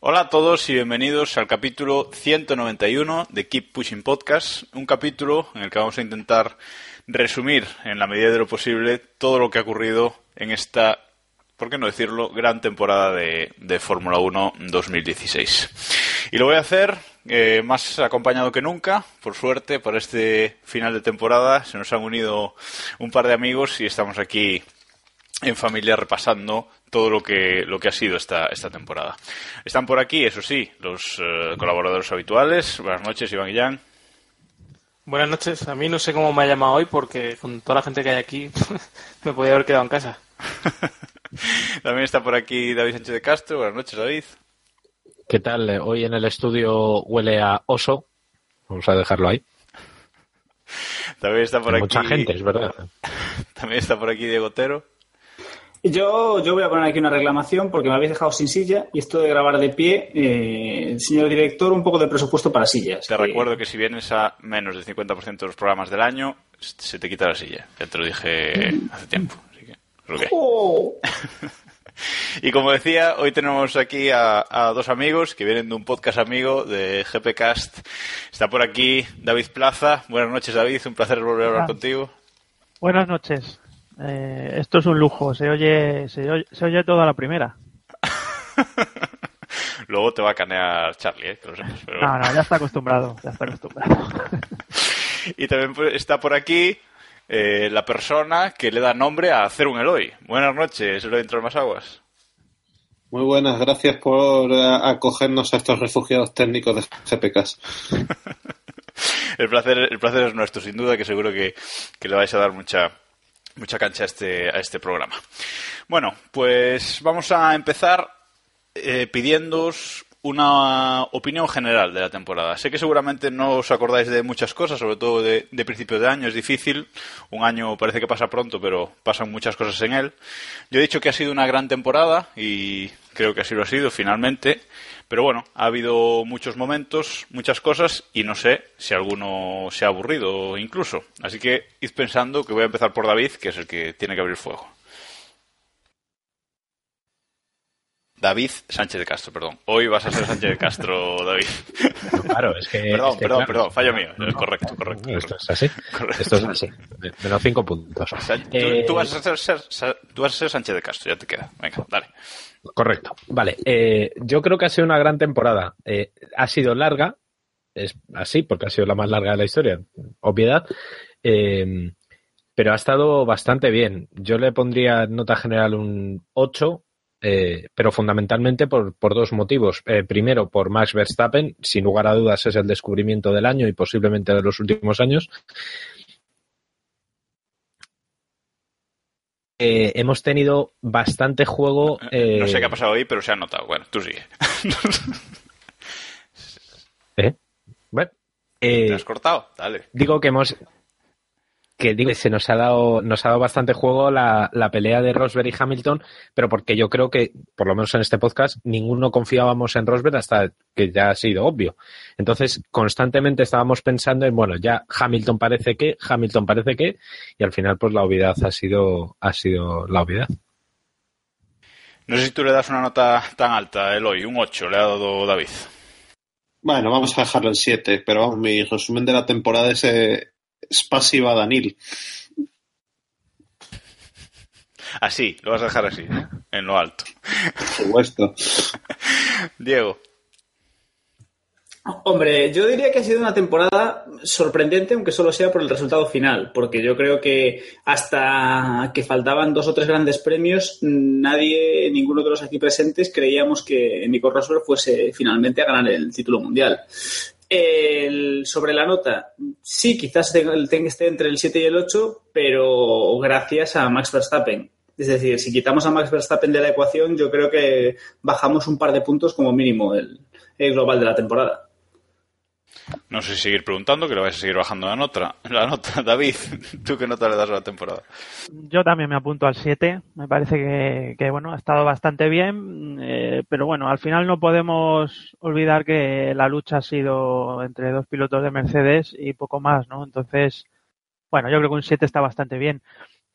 Hola a todos y bienvenidos al capítulo 191 de Keep Pushing Podcast, un capítulo en el que vamos a intentar resumir en la medida de lo posible todo lo que ha ocurrido en esta, por qué no decirlo, gran temporada de, de Fórmula 1 2016. Y lo voy a hacer eh, más acompañado que nunca, por suerte, para este final de temporada. Se nos han unido un par de amigos y estamos aquí en familia repasando todo lo que, lo que ha sido esta, esta temporada. Están por aquí, eso sí, los eh, colaboradores habituales. Buenas noches, Iván Guillán. Buenas noches. A mí no sé cómo me ha llamado hoy porque con toda la gente que hay aquí me podía haber quedado en casa. También está por aquí David Sánchez de Castro. Buenas noches, David. ¿Qué tal? Hoy en el estudio huele a oso. Vamos a dejarlo ahí. También está por Hay aquí. mucha gente, es verdad. También está por aquí Diego Otero. Yo, yo voy a poner aquí una reclamación porque me habéis dejado sin silla y esto de grabar de pie, eh, señor director, un poco de presupuesto para sillas. Te Que- recuerdo que si vienes a menos del 50% de los programas del año, se te quita la silla. Ya te lo dije hace tiempo. ¡Oh! Y como decía, hoy tenemos aquí a, a dos amigos que vienen de un podcast amigo de GPcast. Está por aquí David Plaza. Buenas noches, David. Un placer volver a hablar Ah. contigo. Buenas noches. Eh, esto es un lujo. Se oye, se oye, se oye todo a la primera. Luego te va a canear Charlie, ¿eh? que lo sepas. pero No, no, ya está acostumbrado. Ya está acostumbrado. Y también pues, está por aquí eh, la persona que le da nombre a hacer un Eloy. Buenas noches, Eloy más aguas. Muy buenas, gracias por eh, acogernos a estos refugiados técnicos de GPKs. El placer, el placer es nuestro, sin duda, que seguro que, que le vais a dar mucha, mucha cancha a este, a este programa. Bueno, pues vamos a empezar eh, pidiéndoos una opinión general de la temporada. Sé que seguramente no os acordáis de muchas cosas, sobre todo de, de principios de año, es difícil. Un año parece que pasa pronto, pero pasan muchas cosas en él. Yo he dicho que ha sido una gran temporada y creo que así lo ha sido finalmente. Pero bueno, ha habido muchos momentos, muchas cosas y no sé si alguno se ha aburrido incluso. Así que id pensando que voy a empezar por David, que es el que tiene que abrir fuego. David Sánchez de Castro, perdón. Hoy vas a ser Sánchez de Castro, David. Claro, es que. Perdón, es que, perdón, claro, perdón, fallo mío. Correcto, correcto. Esto es así. Correcto. Esto es así. Menos cinco puntos. Tú, Eh, tú vas a ser, tú vas a ser Sánchez de Castro, ya te queda. Venga, dale. Correcto. Vale. eh, yo creo que ha sido una gran temporada. Eh, ha sido larga. Es así, porque ha sido la más larga de la historia. Obviedad. Eh, pero ha estado bastante bien. Yo le pondría nota general un 8, eh, pero fundamentalmente por, por dos motivos. Eh, primero, por Max Verstappen, sin lugar a dudas es el descubrimiento del año y posiblemente de los últimos años. Eh, hemos tenido bastante juego. No sé qué ha pasado hoy, pero se ha notado. Bueno, tú sigue. ¿eh? Bueno, ¿Te has cortado? Dale. digo que hemos que digo se nos ha dado nos ha dado bastante juego la, la pelea de Rosberg y Hamilton pero porque yo creo que por lo menos en este podcast ninguno confiábamos en Rosberg hasta que ya ha sido obvio entonces constantemente estábamos pensando en bueno ya Hamilton parece que Hamilton parece que y al final pues la obviedad ha sido ha sido la obviedad No sé si tú le das una nota tan alta, Eloy. Un 8 le ha dado David. Bueno, vamos a dejarlo en 7, pero vamos, mi resumen de la temporada es, eh, es pasiva Danil. Así, lo vas a dejar así, ¿eh? en lo alto. Por supuesto. Diego. Hombre, yo diría que ha sido una temporada sorprendente, aunque solo sea por el resultado final, porque yo creo que hasta que faltaban dos o tres grandes premios, nadie, ninguno de los aquí presentes, creíamos que Nico Rosberg fuese finalmente a ganar el título mundial. El- sobre la nota, sí, quizás tenga- tenga- esté entre el 7 y el 8, pero gracias a Max Verstappen. Es decir, si quitamos a Max Verstappen de la ecuación, yo creo que bajamos un par de puntos como mínimo el, el global de la temporada. No sé si seguir preguntando, que le vais a seguir bajando la nota. La nota, David, ¿tú qué nota le das a la temporada? Yo también me apunto al 7. Me parece que, que, bueno, ha estado bastante bien. eh, pero bueno, al final no podemos olvidar que la lucha ha sido entre dos pilotos de Mercedes y poco más, ¿no? Entonces, bueno, yo creo que un 7 está bastante bien.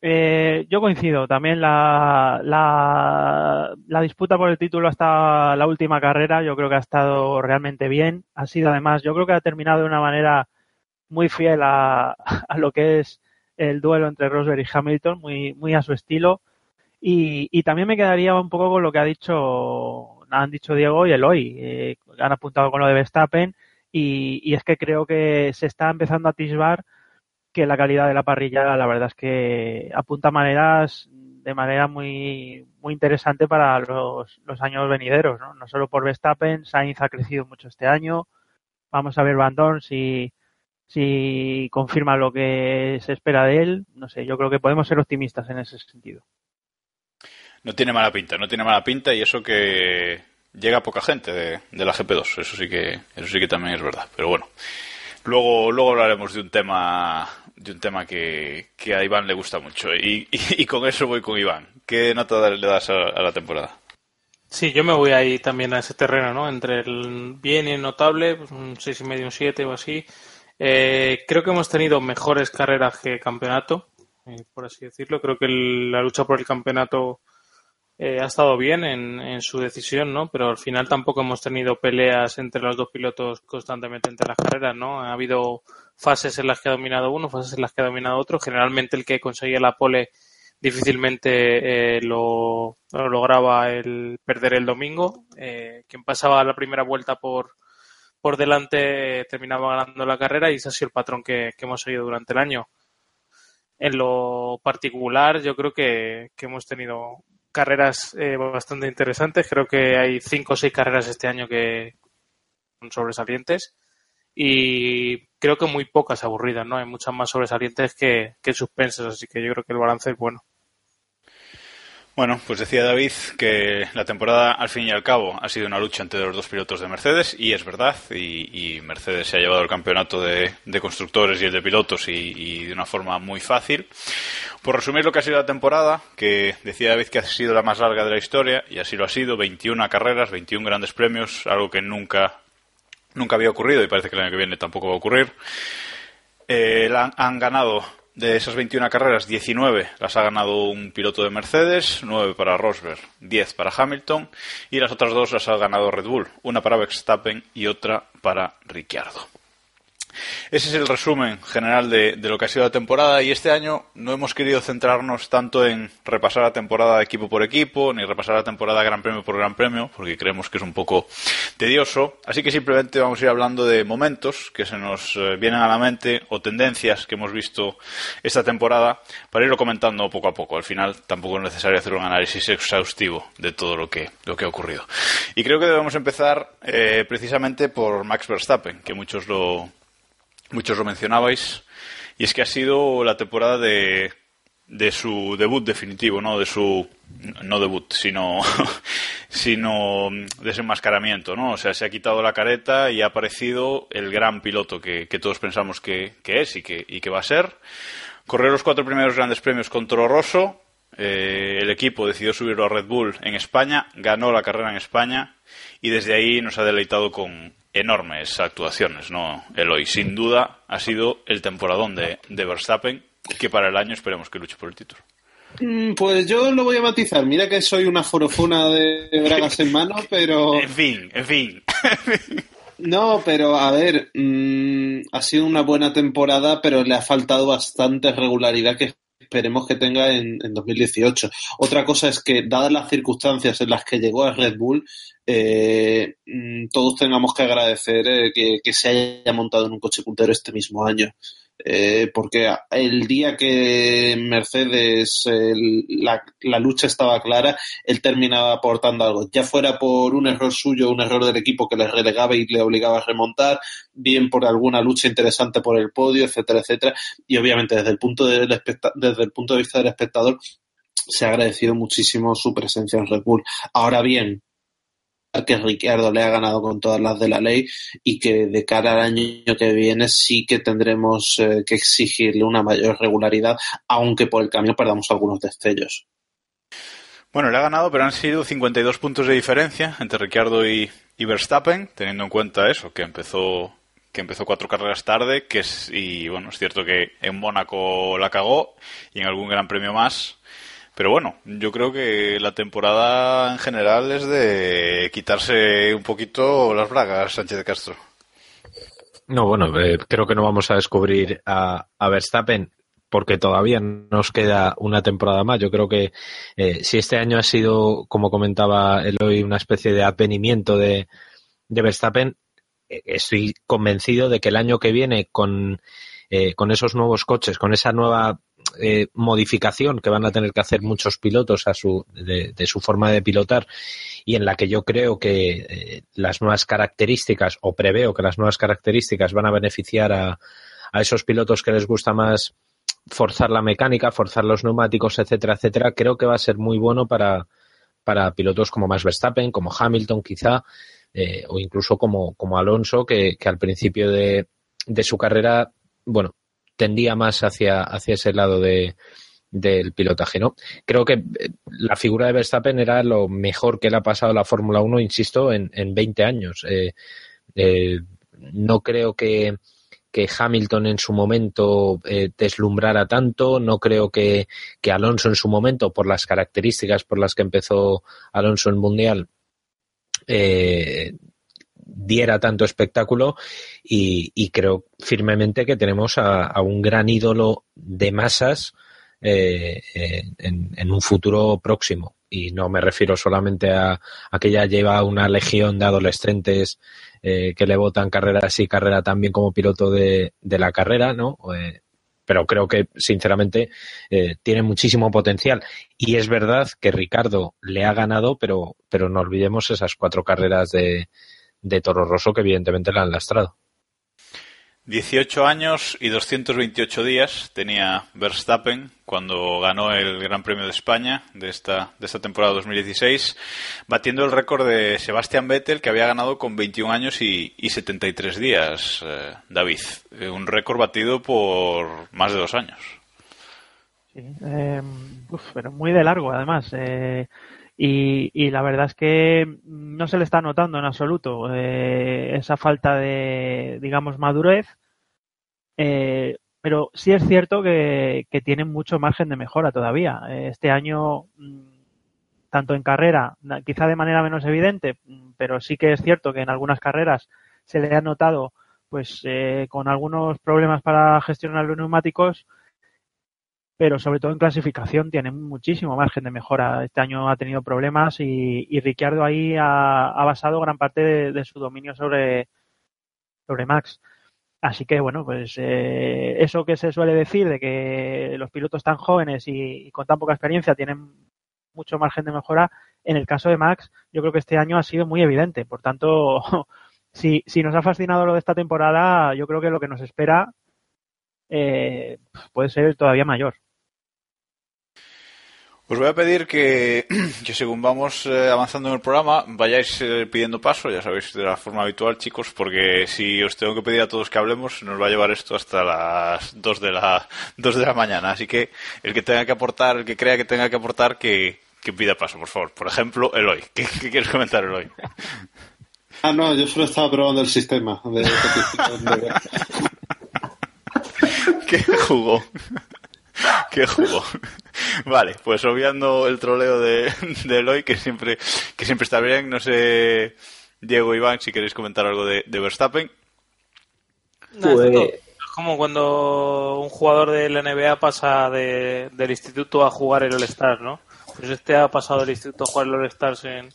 Eh, yo coincido. También la, la, disputa por el título hasta la última carrera, yo creo que ha estado realmente bien. Ha sido además, yo creo que ha terminado de una manera muy fiel a, a lo que es el duelo entre Rosberg y Hamilton, muy, muy a su estilo. Y, y también me quedaría un poco con lo que ha dicho, han dicho Diego y Eloy. Eh, han apuntado con lo de Verstappen y, y es que creo que se está empezando a atisbar que la calidad de la parrilla, la verdad es que apunta maneras de manera muy, muy interesante para los, los años venideros, ¿no? No solo por Verstappen, Sainz ha crecido mucho este año. Vamos a ver Van Dorn si, si confirma lo que se espera de él. No sé, yo creo que podemos ser optimistas en ese sentido. No tiene mala pinta, no tiene mala pinta y eso que llega poca gente de, de la GP2, eso sí que eso sí que también es verdad, pero bueno. Luego, luego hablaremos de un tema de un tema que, que a Iván le gusta mucho y, y, con eso voy con Iván. ¿Qué nota le das a, la temporada? Sí, yo me voy ahí también a ese terreno, ¿no? Entre el bien y el notable, pues y medio, un 7 o así. Eh, creo que hemos tenido mejores carreras que campeonato, eh, por así decirlo. Creo que el- la lucha por el campeonato eh, ha estado bien en, en su decisión, ¿no? Pero al final tampoco hemos tenido peleas entre los dos pilotos constantemente entre las carreras, ¿no? Ha habido fases en las que ha dominado uno, fases en las que ha dominado otro. Generalmente el que conseguía la pole difícilmente eh, lo, lo lograba el perder el domingo. Eh, quien pasaba la primera vuelta por, por delante eh, terminaba ganando la carrera y ese ha sido el patrón que, que hemos seguido durante el año. En lo particular, yo creo que, que hemos tenido carreras bastante interesantes. Creo que hay cinco o seis carreras este año que son sobresalientes y creo que muy pocas aburridas, ¿no? Hay muchas más sobresalientes que, que suspensas, así que yo creo que el balance es bueno. Bueno, pues decía David que la temporada, al fin y al cabo, ha sido una lucha entre los dos pilotos de Mercedes, y es verdad, y, Mercedes se ha llevado el campeonato de, de constructores y el de pilotos, y de una forma muy fácil. Por resumir lo que ha sido la temporada, que decía David que ha sido la más larga de la historia, y así lo ha sido, 21 carreras, 21 grandes premios, algo que nunca, nunca había ocurrido, y parece que el año que viene tampoco va a ocurrir. Eh, han ganado de esas 21 carreras, 19 las ha ganado un piloto de Mercedes, 9 para Rosberg, 10 para Hamilton y las otras dos las ha ganado Red Bull, una para Verstappen y otra para Ricciardo. Ese es el resumen general de, lo que ha sido la temporada y este año no hemos querido centrarnos tanto en repasar la temporada equipo por equipo ni repasar la temporada gran premio por gran premio porque creemos que es un poco tedioso. Así que simplemente vamos a ir hablando de momentos que se nos eh, vienen a la mente o tendencias que hemos visto esta temporada para irlo comentando poco a poco. Al final tampoco es necesario hacer un análisis exhaustivo de todo lo que, lo que ha ocurrido. Y creo que debemos empezar eh, precisamente por Max Verstappen, que muchos lo, muchos lo mencionabais, y es que ha sido la temporada de, de su debut definitivo, no de su no debut, sino sino desenmascaramiento, ¿no? O sea, se ha quitado la careta y ha aparecido el gran piloto que, que todos pensamos que, que es y que, y que va a ser. Corrió los cuatro primeros grandes premios con Toro Rosso. eh, el equipo decidió subirlo a Red Bull en España, ganó la carrera en España y desde ahí nos ha deleitado con enormes actuaciones, ¿no? Eloy, sin duda ha sido el temporadón de, de Verstappen que para el año esperemos que luche por el título. Mm, Pues yo lo voy a matizar. Mira que soy una forofuna de bragas en mano, pero... En fin, en fin. No, pero a ver, mm, ha sido una buena temporada, pero le ha faltado bastante regularidad que esperemos que tenga en, en 2018. Otra cosa es que, dadas las circunstancias en las que llegó a Red Bull, eh, mm, todos tengamos que agradecer eh, que, que se haya montado en un coche puntero este mismo año. Eh, porque el día que Mercedes la, lucha estaba clara, él terminaba aportando algo, ya fuera por un error suyo, un error del equipo que le relegaba y le obligaba a remontar, bien por alguna lucha interesante por el podio, etcétera, etcétera, y obviamente desde el punto de, desde el punto de vista del espectador se ha agradecido muchísimo su presencia en Red Bull. Ahora bien, que Ricciardo le ha ganado con todas las de la ley y que de cara al año que viene sí que tendremos eh, que exigirle una mayor regularidad, aunque por el camino perdamos algunos destellos. Bueno, le ha ganado, pero han sido 52 puntos de diferencia entre Ricciardo y, Verstappen, teniendo en cuenta eso, que empezó que empezó cuatro carreras tarde, que es, y bueno, es cierto que en Mónaco la cagó y en algún gran premio más, pero bueno, yo creo que la temporada en general es de quitarse un poquito las bragas, Sánchez de Castro. No, bueno, eh, creo que no vamos a descubrir a, Verstappen porque todavía nos queda una temporada más. Yo creo que eh, si este año ha sido, como comentaba Eloy, una especie de advenimiento de, de Verstappen, eh, estoy convencido de que el año que viene con, con esos nuevos coches, con esa nueva eh, modificación que van a tener que hacer muchos pilotos a su, de, su forma de pilotar y en la que yo creo que eh, las nuevas características o preveo que las nuevas características van a beneficiar a, a esos pilotos que les gusta más forzar la mecánica, forzar los neumáticos, etcétera, etcétera, creo que va a ser muy bueno para, para pilotos como Max Verstappen, como Hamilton quizá, eh, o incluso como, como Alonso, que, que al principio de, de su carrera, bueno, tendía más hacia, hacia ese lado de, del pilotaje, ¿no? Creo que eh, la figura de Verstappen era lo mejor que le ha pasado a la Fórmula 1, insisto, en, en 20 años. Eh, eh, no creo que, que, Hamilton en su momento deslumbrara tanto, no creo que, que, Alonso en su momento, por las características por las que empezó Alonso en Mundial, diera tanto espectáculo y, creo firmemente que tenemos a, un gran ídolo de masas eh, en, un futuro próximo. Y no me refiero solamente a, que ya lleva una legión de adolescentes eh, que le votan carrera así, carrera también como piloto de, la carrera, ¿no? Eh, pero creo que sinceramente tiene muchísimo potencial y es verdad que Ricardo le ha ganado pero pero no olvidemos esas cuatro carreras de, de Toro Rosso que evidentemente la han lastrado. 18 años y 228 días tenía Verstappen cuando ganó el Gran Premio de España de esta, de esta temporada 2016, batiendo el récord de Sebastian Vettel que había ganado con 21 años y, y 73 días, eh, David. Eh, un récord batido por más de dos años. Sí, eh, pero muy de largo además. Y, la verdad es que no se le está notando en absoluto eh, esa falta de, digamos, madurez. Eh, pero sí es cierto que, que tienen mucho margen de mejora todavía. Este año, mm, tanto en carrera, quizá de manera menos evidente, pero sí que es cierto que en algunas carreras se le ha notado pues eh, con algunos problemas para gestionar los neumáticos pero sobre todo en clasificación tiene muchísimo margen de mejora. Este año ha tenido problemas y, y Ricciardo ahí ha, basado gran parte de, su dominio sobre, sobre Max. Así que bueno, pues eh, eso que se suele decir de que los pilotos tan jóvenes y, con tan poca experiencia tienen mucho margen de mejora, en el caso de Max yo creo que este año ha sido muy evidente. Por tanto, si, si nos ha fascinado lo de esta temporada, yo creo que lo que nos espera eh, puede ser todavía mayor. Os voy a pedir que, que según vamos eh, avanzando en el programa, vayáis eh, pidiendo paso, ya sabéis, de la forma habitual, chicos, porque si os tengo que pedir a todos que hablemos, nos va a llevar esto hasta las 2 de la, 2 de la mañana. Así que el que tenga que aportar, el que crea que tenga que aportar, que, que pida paso, por favor. Por ejemplo, Eloy. ¿Qué, qué quieres comentar, Eloy? Ah, no, yo solo estaba probando el sistema de ¿Qué jugó? Qué jugo. Vale, pues obviando el troleo de, de Eloy, que siempre, que siempre está bien. No sé, Diego Iván, si queréis comentar algo de, Verstappen. Pues- es como cuando un jugador de la NBA pasa de, del instituto a jugar el All-Stars, ¿no? Pues este ha pasado del instituto a jugar el All-Stars en,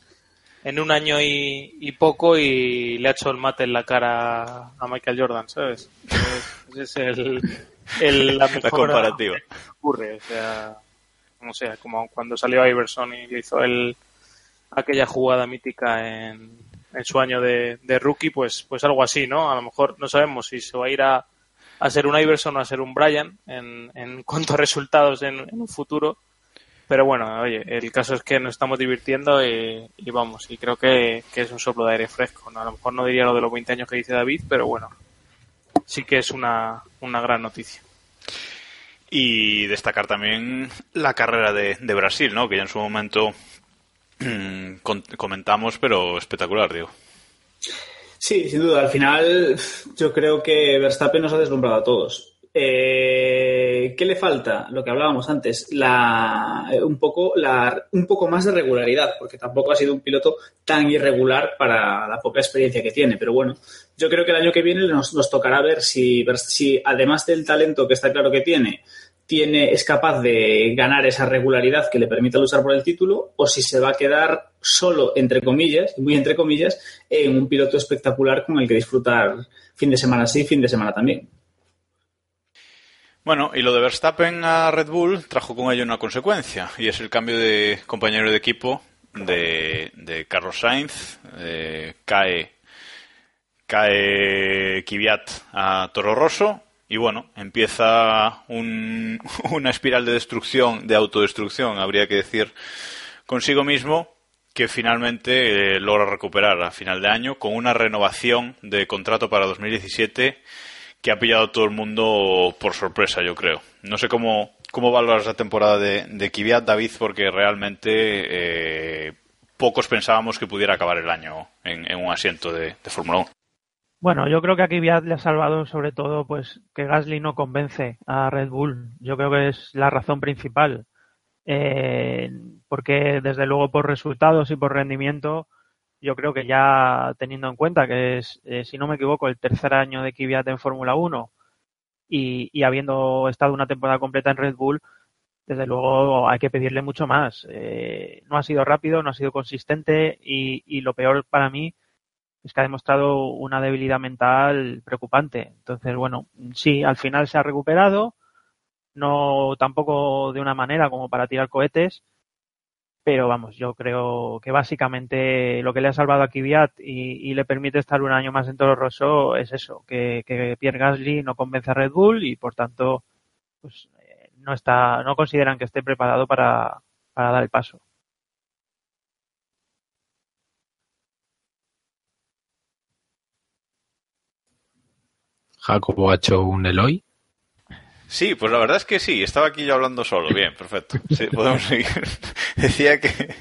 en un año y, poco y le ha hecho el mate en la cara a Michael Jordan, ¿sabes? Ese es el, el- la mejor comparativa. que ocurre. O sea, no sé, como cuando salió Iverson y le hizo el, aquella jugada mítica en, en su año de, de rookie, pues, pues algo así, ¿no? A lo mejor no sabemos si se va a ir a, a ser un Iverson o a ser un Brian en, en cuanto a resultados en, en un futuro. Pero bueno, oye, el caso es que nos estamos divirtiendo y, y vamos, y creo que, que es un soplo de aire fresco. ¿no? A lo mejor no diría lo de los 20 años que dice David, pero bueno, sí que es una, una gran noticia. Y destacar también la carrera de, de Brasil, ¿no? Que ya en su momento mm, comentamos, pero espectacular, digo. Sí, sin duda. Al final, yo creo que Verstappen nos ha deslumbrado a todos. Eh, ¿Qué le falta? Lo que hablábamos antes, la, eh, un, poco, la, un poco más de regularidad, porque tampoco ha sido un piloto tan irregular para la poca experiencia que tiene. Pero bueno, yo creo que el año que viene nos, tocará ver si, si, además del talento que está claro que tiene, tiene, es capaz de ganar esa regularidad que le permita luchar por el título o si se va a quedar solo, entre comillas, muy entre comillas, en un piloto espectacular con el que disfrutar fin de semana sí, fin de semana también. Bueno, y lo de Verstappen a Red Bull trajo con ello una consecuencia, y es el cambio de compañero de equipo de, de Carlos Sainz. Cae, cae Kvyat a Toro Rosso, y bueno, empieza un- una espiral de destrucción, de autodestrucción, habría que decir, consigo mismo, que finalmente eh, logra recuperar a final de año con una renovación de contrato para 2017 que ha pillado a todo el mundo por sorpresa, yo creo. No sé cómo, cómo valoras la temporada de, de Kvyat, David, porque realmente eh, pocos pensábamos que pudiera acabar el año en, en un asiento de, de Fórmula 1. Bueno, yo creo que aquí Viat le ha salvado sobre todo pues que Gasly no convence a Red Bull. Yo creo que es la razón principal. Eh, porque desde luego por resultados y por rendimiento, yo creo que ya teniendo en cuenta que es, eh, si no me equivoco, el tercer año de Kvyat en Fórmula 1 y, habiendo estado una temporada completa en Red Bull, desde luego hay que pedirle mucho más. Eh, no ha sido rápido, no ha sido consistente y, y lo peor para mí es que ha demostrado una debilidad mental preocupante. Entonces, bueno, sí, al final se ha recuperado, no tampoco de una manera como para tirar cohetes, pero vamos, yo creo que básicamente lo que le ha salvado a Kvyat y, le permite estar un año más en Toro Rosso es eso, que, que Pierre Gasly no convence a Red Bull y por tanto, pues eh, no está, no consideran que esté preparado para, para dar el paso. Jacobo ha hecho un Eloy. Sí, pues la verdad es que sí, estaba aquí yo hablando solo. Bien, perfecto. Sí, podemos seguir. decía que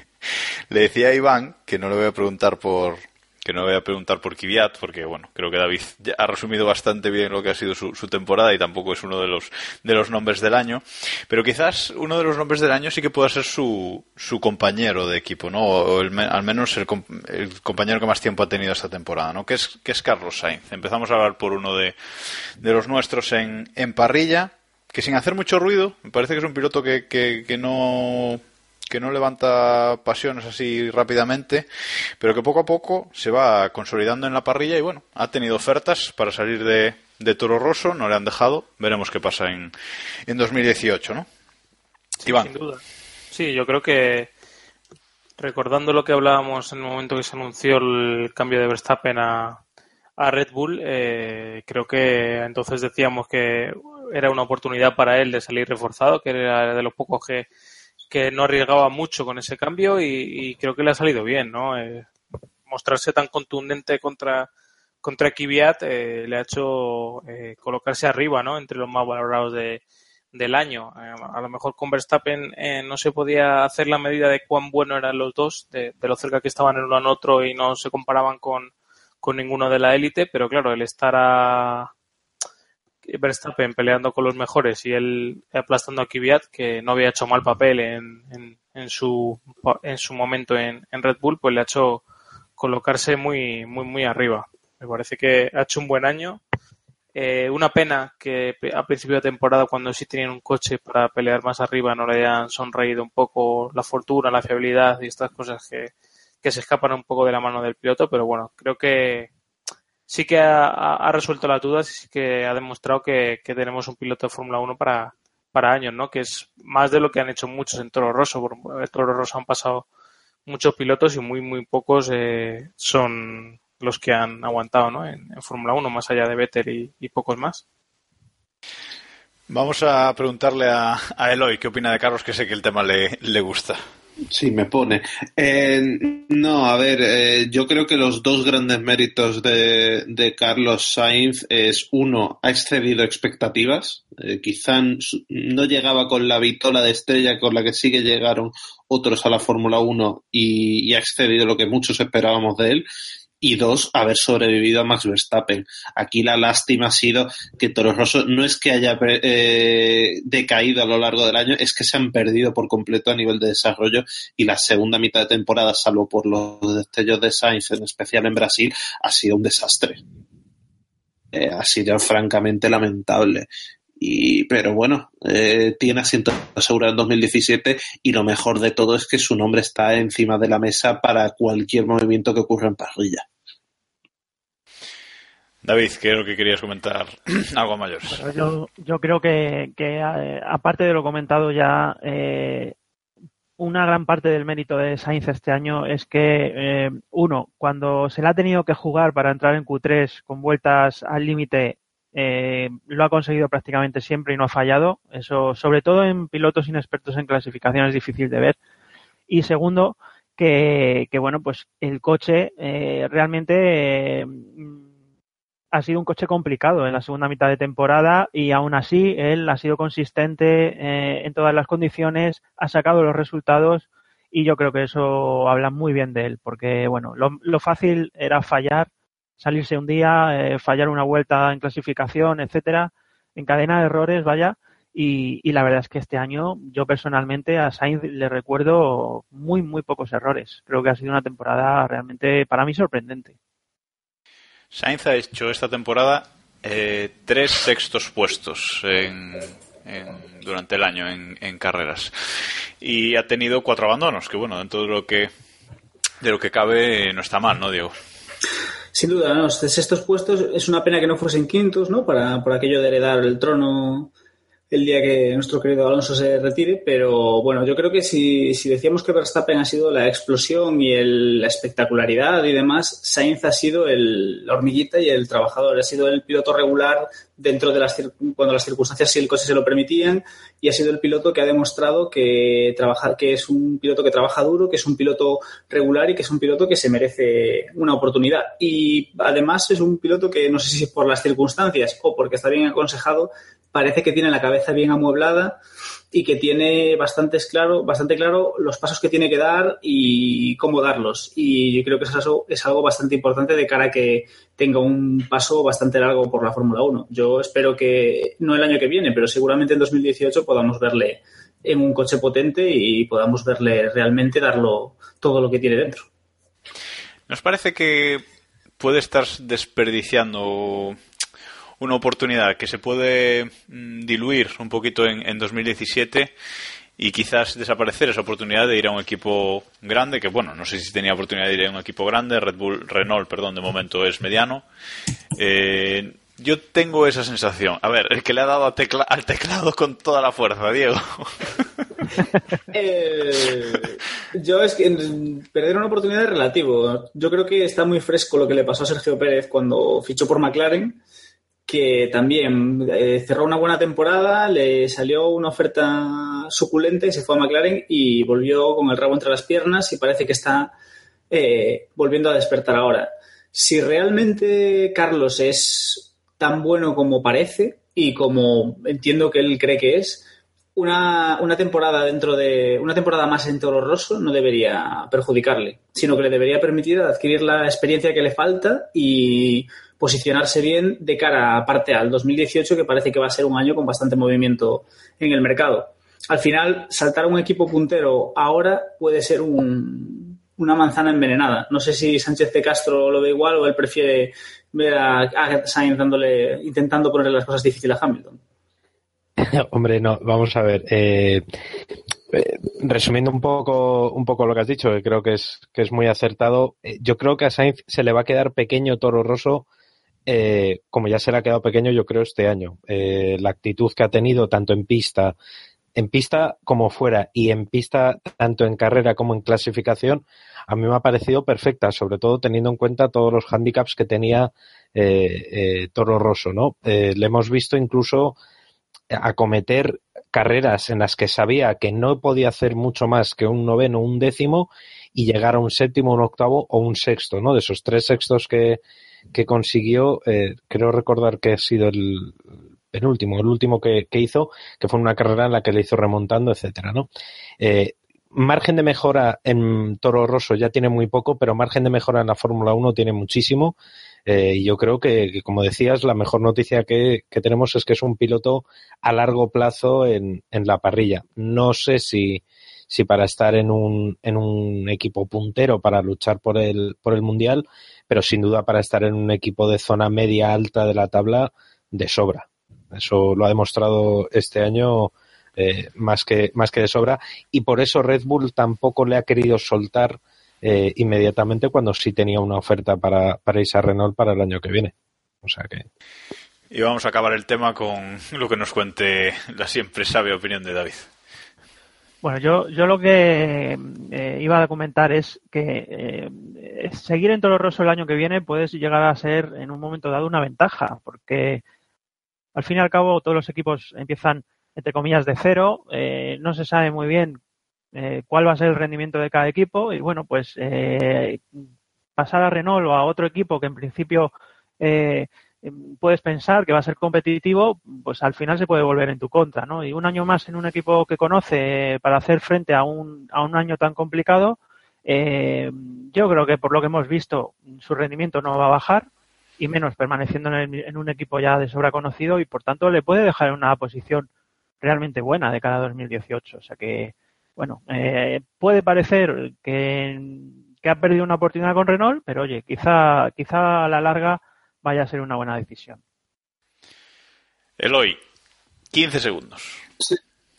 le decía a Iván que no le voy a preguntar por que no le voy a preguntar por Kvyat porque bueno, creo que David ya ha resumido bastante bien lo que ha sido su, su temporada y tampoco es uno de los de los nombres del año, pero quizás uno de los nombres del año sí que pueda ser su, su compañero de equipo, ¿no? O el al menos el, el compañero que más tiempo ha tenido esta temporada, ¿no? Que es que es Carlos Sainz. Empezamos a hablar por uno de de los nuestros en, en parrilla, que sin hacer mucho ruido, me parece que es un piloto que, que, que no que no levanta pasiones así rápidamente, pero que poco a poco se va consolidando en la parrilla y bueno, ha tenido ofertas para salir de, de Toro Rosso, no le han dejado, veremos qué pasa en, en 2018, ¿no? Iván. Sin duda. Sí, yo creo que recordando lo que hablábamos en el momento que se anunció el cambio de Verstappen a, a Red Bull, eh, creo que entonces decíamos que era una oportunidad para él de salir reforzado, que era de los pocos que, que no arriesgaba mucho con ese cambio y, creo que le ha salido bien, ¿no? Eh, mostrarse tan contundente contra contra Kvyat eh, le ha hecho eh, colocarse arriba, ¿no? Entre los más valorados de, del año. Eh, a lo mejor con Verstappen eh, no se podía hacer la medida de cuán buenos eran los dos, de, de lo cerca que estaban el uno al otro y no se comparaban con, con ninguno de la élite, pero claro, el estar a Verstappen peleando con los mejores y él aplastando a Kvyat, que no había hecho mal papel en, en, en su, en su momento en, en Red Bull, pues le ha hecho colocarse muy, muy, muy arriba. Me parece que ha hecho un buen año. Eh, una pena que a principio de temporada, cuando sí tenían un coche para pelear más arriba, no le hayan sonreído un poco la fortuna, la fiabilidad y estas cosas que, que se escapan un poco de la mano del piloto, pero bueno, creo que sí que ha, resuelto las dudas y sí que ha demostrado que, tenemos un piloto de Fórmula 1 para, para años, ¿no? Que es más de lo que han hecho muchos en Toro Rosso. Por Toro Rosso han pasado muchos pilotos y muy, muy pocos eh, son los que han aguantado, ¿no? En, Fórmula 1, más allá de Vettel y, pocos más. Vamos a preguntarle a, a, Eloy qué opina de Carlos, que sé que el tema le gusta. Sí, me pone. Eh, no, a ver, eh, yo creo que los dos grandes méritos de, de Carlos Sainz es, uno, ha excedido expectativas. Eh, quizá no llegaba con la vitola de estrella con la que sí que llegaron otros a la Fórmula 1 y, y ha excedido lo que muchos esperábamos de él y dos, haber sobrevivido a Max Verstappen. Aquí la lástima ha sido que Toro Rosso no es que haya eh, decaído a lo largo del año, es que se han perdido por completo a nivel de desarrollo y la segunda mitad de temporada, salvo por los destellos de Sainz, en especial en Brasil, ha sido un desastre. Eh, ha sido francamente lamentable. Y, pero bueno, eh, tiene asiento asegurado en 2017 y lo mejor de todo es que su nombre está encima de la mesa para cualquier movimiento que ocurra en parrilla. David, ¿qué es lo que querías comentar? Algo mayor. Yo, creo que, que eh, aparte de lo comentado ya, eh, una gran parte del mérito de Sainz este año es que, eh, uno, cuando se le ha tenido que jugar para entrar en Q3 con vueltas al límite, eh, lo ha conseguido prácticamente siempre y no ha fallado. Eso, sobre todo en pilotos inexpertos en clasificación, es difícil de ver. Y segundo, que, que bueno, pues el coche eh, realmente ha sido un coche complicado en la segunda mitad de temporada y aún así él ha sido consistente eh, en todas las condiciones, ha sacado los resultados y yo creo que eso habla muy bien de él, porque bueno, lo, lo fácil era fallar, salirse un día, eh, fallar una vuelta en clasificación, etcétera, en cadena de errores, vaya, y, y, la verdad es que este año yo personalmente a Sainz le recuerdo muy, muy pocos errores. Creo que ha sido una temporada realmente para mí sorprendente. Sainz ha hecho esta temporada eh, tres sextos puestos en, en, durante el año en, carreras y ha tenido cuatro abandonos, que bueno, dentro de lo que de lo que cabe no está mal, ¿no, Diego? Sin duda, ¿no? sextos puestos es una pena que no fuesen quintos, ¿no? Para, por aquello de heredar el trono el día que nuestro querido Alonso se retire, pero bueno, yo creo que si, decíamos que Verstappen ha sido la explosión y el, la espectacularidad y demás, Sainz ha sido el, la hormiguita y el trabajador, ha sido el piloto regular dentro de las cuando las circunstancias y el coche se lo permitían y ha sido el piloto que ha demostrado que trabajar que es un piloto que trabaja duro, que es un piloto regular y que es un piloto que se merece una oportunidad. Y además es un piloto que no sé si por las circunstancias o porque está bien aconsejado parece que tiene la cabeza bien amueblada y que tiene bastantes claro, bastante claro los pasos que tiene que dar y cómo darlos. Y yo creo que eso es algo bastante importante de cara a que tenga un paso bastante largo por la Fórmula 1. Yo espero que, no el año que viene, pero seguramente en 2018 podamos verle en un coche potente y podamos verle realmente darlo todo lo que tiene dentro. ¿Nos parece que puede estar desperdiciando una oportunidad que se puede mm, diluir un poquito en, en 2017 y quizás desaparecer esa oportunidad de ir a un equipo grande, que bueno, no sé si tenía oportunidad de ir a un equipo grande, Red Bull, Renault, perdón, de momento es mediano. Eh, yo tengo esa sensación. A ver, el que le ha dado tecla al teclado con toda la fuerza, Diego. eh, yo es que perder una oportunidad es relativo. Yo creo que está muy fresco lo que le pasó a Sergio Pérez cuando fichó por McLaren que también eh, cerró una buena temporada, le salió una oferta suculenta y se fue a McLaren y volvió con el rabo entre las piernas y parece que está eh, volviendo a despertar ahora. Si realmente Carlos es tan bueno como parece y como entiendo que él cree que es, una, una, temporada dentro de una temporada más en Toro Rosso no debería perjudicarle, sino que le debería permitir adquirir la experiencia que le falta y posicionarse bien de cara aparte al 2018 que parece que va a ser un año con bastante movimiento en el mercado. Al final, saltar a un equipo puntero ahora puede ser un, una manzana envenenada. No sé si Sánchez de Castro lo ve igual o él prefiere ver a, a Sainz dándole, intentando ponerle las cosas difíciles a Hamilton. Hombre, no, vamos a ver. Eh, eh, resumiendo un poco, un poco lo que has dicho, que creo que es, que es muy acertado, eh, yo creo que a Sainz se le va a quedar pequeño Toro Rosso eh, como ya se le ha quedado pequeño, yo creo, este año. Eh, la actitud que ha tenido tanto en pista, en pista como fuera, y en pista tanto en carrera como en clasificación, a mí me ha parecido perfecta, sobre todo teniendo en cuenta todos los handicaps que tenía eh, Toro Rosso, ¿no? le hemos visto incluso acometer carreras en las que sabía que no podía hacer mucho más que un noveno, un décimo y llegar a un séptimo, un octavo o un sexto, ¿no? De esos tres sextos que, que consiguió, eh, creo recordar que ha sido el penúltimo, el último que, hizo, que fue una carrera en la que le hizo remontando, etcétera, ¿no? Eh, margen de mejora en Toro Rosso ya tiene muy poco, pero margen de mejora en la Fórmula 1 tiene muchísimo. Eh, y yo creo que, como decías, la mejor noticia que, que, tenemos es que es un piloto a largo plazo en, en la parrilla. No sé si, si para estar en un, en un equipo puntero para luchar por el, por el Mundial, pero sin duda para estar en un equipo de zona media alta de la tabla de sobra. Eso lo ha demostrado este año eh, más, que, más que de sobra y por eso Red Bull tampoco le ha querido soltar eh, inmediatamente cuando sí tenía una oferta para, para irse Renault para el año que viene. O sea que. Y vamos a acabar el tema con lo que nos cuente la siempre sabia opinión de David. Bueno, yo, yo lo que eh, iba a comentar es que eh, seguir en Toro Rosso el año que viene puede llegar a ser en un momento dado una ventaja, porque al fin y al cabo todos los equipos empiezan, entre comillas, de cero, eh, no se sabe muy bien cuál va a ser el rendimiento de cada equipo. Y bueno, pues pasar a Renault o a otro equipo que en principio puedes pensar que va a ser competitivo, pues al final se puede volver en tu contra, ¿no? Y un año más en un equipo que conoce para hacer frente a un, a un año tan complicado, eh, yo creo que por lo que hemos visto su rendimiento no va a bajar y menos permaneciendo en, en, un equipo ya de sobra conocido y por tanto le puede dejar en una posición realmente buena de cara a 2018. O sea que, bueno, eh, puede parecer que, que ha perdido una oportunidad con Renault, pero oye, quizá, quizá a la larga vaya a ser una buena decisión. Eloy, 15 segundos.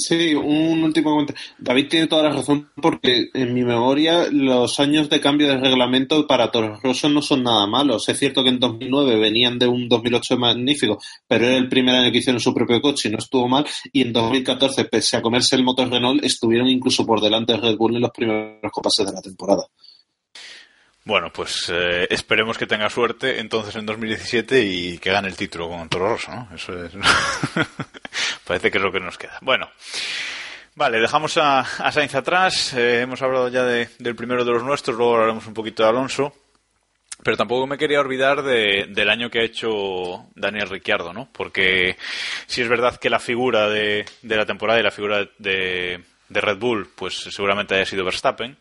Sí, un último comentario. David tiene toda la razón porque en mi memoria los años de cambio de reglamento para Toro Rosso no son nada malos. Es cierto que en 2009 venían de un 2008 magnífico, pero era el primer año que hicieron su propio coche y no estuvo mal. Y en 2014, pese a comerse el motor Renault, estuvieron incluso por delante de Red Bull en los primeros compases de la temporada. Bueno, pues eh, esperemos que tenga suerte entonces en 2017 y que gane el título con Toro Rosso, ¿no? Eso es. Parece que es lo que nos queda. Bueno, vale, dejamos a, Sainz atrás. Eh, hemos hablado ya del primero de los nuestros, luego hablaremos un poquito de Alonso. Pero tampoco me quería olvidar del año que ha hecho Daniel Ricciardo, ¿no? Porque si es verdad que la figura de, de la temporada y la figura de, de Red Bull, pues seguramente haya sido Verstappen.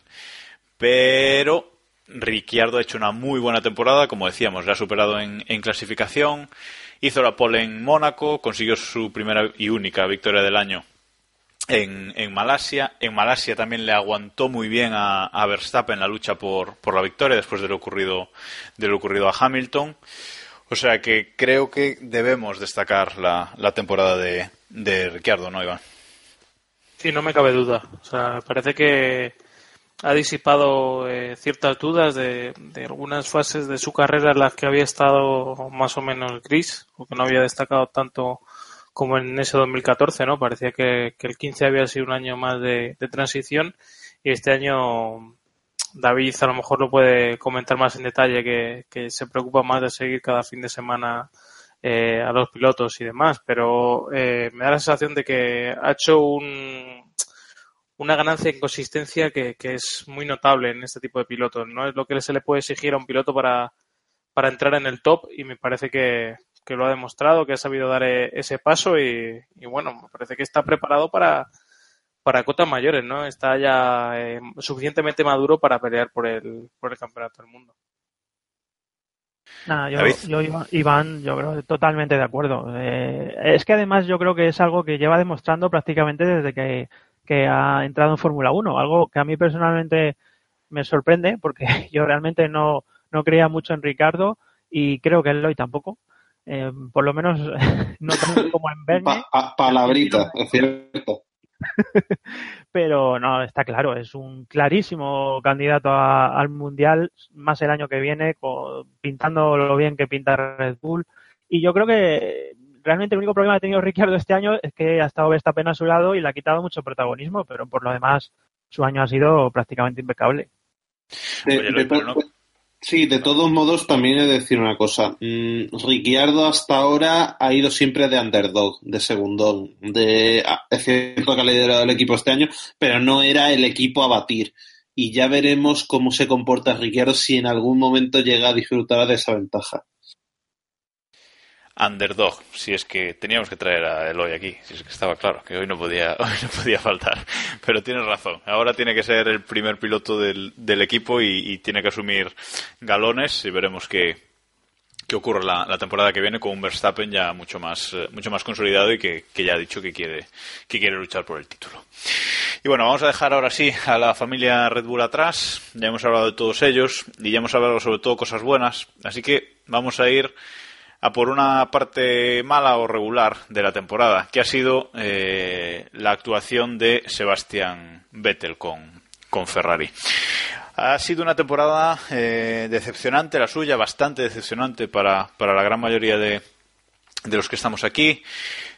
Pero Ricciardo ha hecho una muy buena temporada, como decíamos, le ha superado en, clasificación, hizo la pole en Mónaco, consiguió su primera y única victoria del año en, Malasia. En Malasia también le aguantó muy bien a, Verstappen la lucha por, la victoria después de lo ocurrido, de lo ocurrido a Hamilton. O sea que creo que debemos destacar la, temporada de, de Ricciardo, ¿no, Iván? Sí, no me cabe duda. O sea, parece que ha disipado eh, ciertas dudas de, algunas fases de su carrera en las que había estado más o menos gris o que no había destacado tanto como en ese 2014, ¿no? Parecía que, el 15 había sido un año más de, transición y este año David a lo mejor lo puede comentar más en detalle que, se preocupa más de seguir cada fin de semana eh, a los pilotos y demás, pero eh, me da la sensación de que ha hecho un, una ganancia en consistencia que, es muy notable en este tipo de pilotos. No es lo que se le puede exigir a un piloto para, para entrar en el top y me parece que, lo ha demostrado, que ha sabido dar e, ese paso y, bueno, me parece que está preparado para, para cotas mayores, ¿no? Está ya eh, suficientemente maduro para pelear por el, por el campeonato del mundo. Nada, yo, Iván, yo creo totalmente de acuerdo. Eh, es que además yo creo que es algo que lleva demostrando prácticamente desde que que ha entrado en Fórmula 1, algo que a mí personalmente me sorprende porque yo realmente no, no creía mucho en Ricardo y creo que Eloy tampoco. Eh, por lo menos no tanto como en Bernie. palabrita, es cierto. Pero no, está claro, es un clarísimo candidato a- al Mundial, más el año que viene, co- pintando lo bien que pinta Red Bull. Y yo creo que realmente el único problema que ha tenido Ricciardo este año es que ha estado Verstappen a su lado y le ha quitado mucho protagonismo, pero por lo demás su año ha sido prácticamente impecable. De- Oye, de pero to- Sí, de todos modos, también he de decir una cosa. Mm, Ricciardo hasta ahora ha ido siempre de underdog, de segundón. De, ah, es cierto que ha liderado el equipo este año, pero no era el equipo a batir. Y ya veremos cómo se comporta Ricciardo si en algún momento llega a disfrutar de esa ventaja. Underdog, si es que teníamos que traer a Eloy aquí, si es que estaba claro que hoy no podía, hoy no podía faltar. Pero tienes razón, ahora tiene que ser el primer piloto del, equipo y, y tiene que asumir galones y veremos qué, qué ocurre la, la temporada que viene con un Verstappen ya mucho más, eh, mucho más consolidado y que, que ya ha dicho que quiere, que quiere luchar por el título. Y bueno, vamos a dejar ahora sí a la familia Red Bull atrás. Ya hemos hablado de todos ellos y ya hemos hablado sobre todo cosas buenas. Así que vamos a ir a por una parte mala o regular de la temporada, que ha sido eh, la actuación de Sebastián Vettel con, con Ferrari. Ha sido una temporada eh, decepcionante la suya, bastante decepcionante para, para la gran mayoría de, de los que estamos aquí.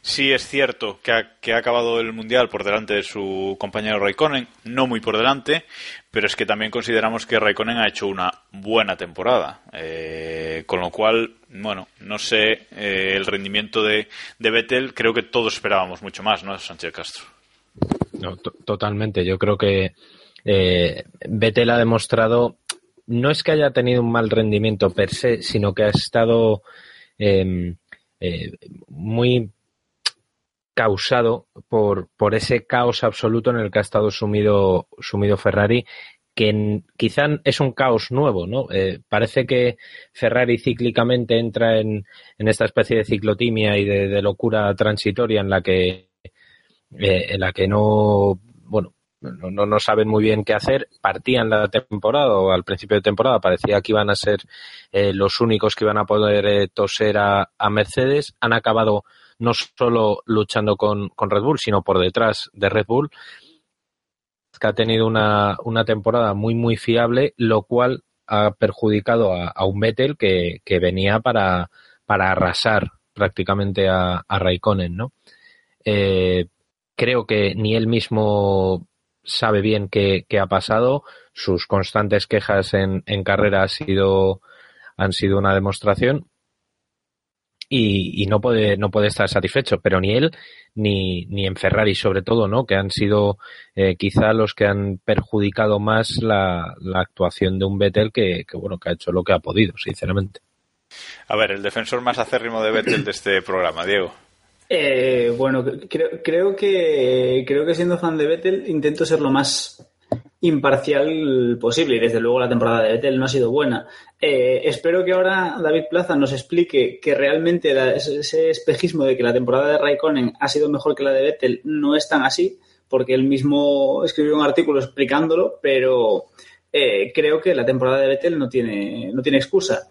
Sí es cierto que ha, que ha acabado el Mundial por delante de su compañero Raikkonen, no muy por delante, pero es que también consideramos que Raikkonen ha hecho una buena temporada. Eh, con lo cual, bueno, no sé, eh, el rendimiento de, de Vettel creo que todos esperábamos mucho más, ¿no, Sánchez Castro? No, to- totalmente. Yo creo que eh, Vettel ha demostrado, no es que haya tenido un mal rendimiento per se, sino que ha estado eh, eh, muy causado por, por ese caos absoluto en el que ha estado sumido, sumido Ferrari, que quizá es un caos nuevo, ¿no? Eh, parece que Ferrari cíclicamente entra en, en esta especie de ciclotimia y de, de locura transitoria en la que eh, en la que no, bueno, no, no, no saben muy bien qué hacer. Partían la temporada o al principio de temporada parecía que iban a ser eh, los únicos que iban a poder eh, toser a, a Mercedes. Han acabado no solo luchando con, con Red Bull, sino por detrás de Red Bull, que ha tenido una, una temporada muy, muy fiable, lo cual ha perjudicado a, a un Vettel que, que venía para, para arrasar prácticamente a, a Raikkonen, ¿no? Eh, creo que ni él mismo sabe bien qué, ha pasado. Sus constantes quejas en, en carrera ha sido, han sido una demostración y, no puede no puede estar satisfecho, pero ni él ni, en Ferrari sobre todo, ¿no? Que han sido eh, quizá los que han perjudicado más la, la actuación de un Vettel que, que, bueno que ha hecho lo que ha podido, sinceramente. A ver, el defensor más acérrimo de Vettel de este programa, Diego. Eh, bueno, creo, que creo que siendo fan de Vettel intento ser lo más imparcial posible y desde luego la temporada de Vettel no ha sido buena. Eh, espero que ahora David Plaza nos explique que realmente ese espejismo de que la temporada de Raikkonen ha sido mejor que la de Vettel no es tan así, porque él mismo escribió un artículo explicándolo, pero eh, creo que la temporada de Vettel no tiene, no tiene excusa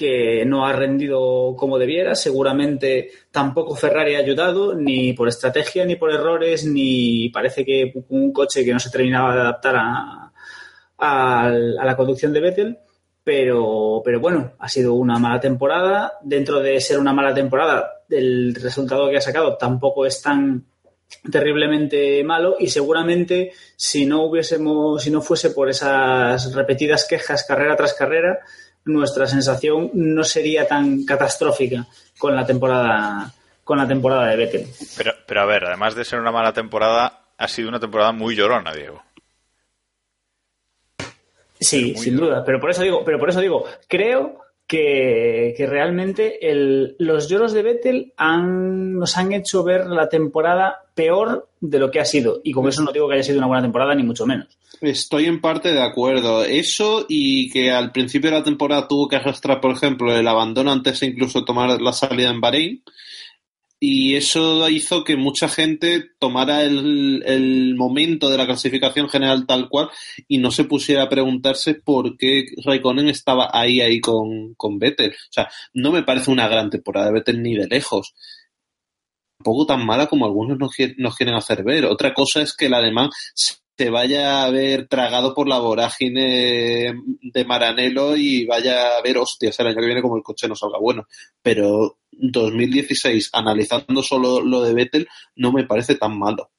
que no ha rendido como debiera. Seguramente tampoco Ferrari ha ayudado, ni por estrategia, ni por errores, ni parece que un coche que no se terminaba de adaptar a, a- la conducción de Vettel. Pero, pero bueno, ha sido una mala temporada. Dentro de ser una mala temporada, el resultado que ha sacado tampoco es tan terriblemente malo y seguramente si no hubiésemos si no fuese por esas repetidas quejas carrera tras carrera nuestra sensación no sería tan catastrófica con la temporada con la temporada de Vettel. Pero, pero a ver, además de ser una mala temporada, ha sido una temporada muy llorona, Diego. Sí, sin duda, pero por eso digo, pero por eso digo, creo que, que realmente el- los lloros de Vettel han, nos han hecho ver la temporada peor de lo que ha sido. Y con eso no digo que haya sido una buena temporada, ni mucho menos. Estoy en parte de acuerdo. Eso y que al principio de la temporada tuvo que arrastrar, por ejemplo, el abandono antes de incluso tomar la salida en Bahrein. Y eso hizo que mucha gente tomara el, el momento de la clasificación general tal cual y no se pusiera a preguntarse por qué Raikkonen estaba ahí, ahí con, con Vettel. O sea, no me parece una gran temporada de Vettel ni de lejos. tampoco tan mala como algunos nos, nos quieren hacer ver. Otra cosa es que el alemán se vaya a ver tragado por la vorágine de Maranelo y vaya a ver, hostias, el año que viene como el coche no salga bueno. Pero 2016, analizando solo lo de Vettel, no me parece tan malo.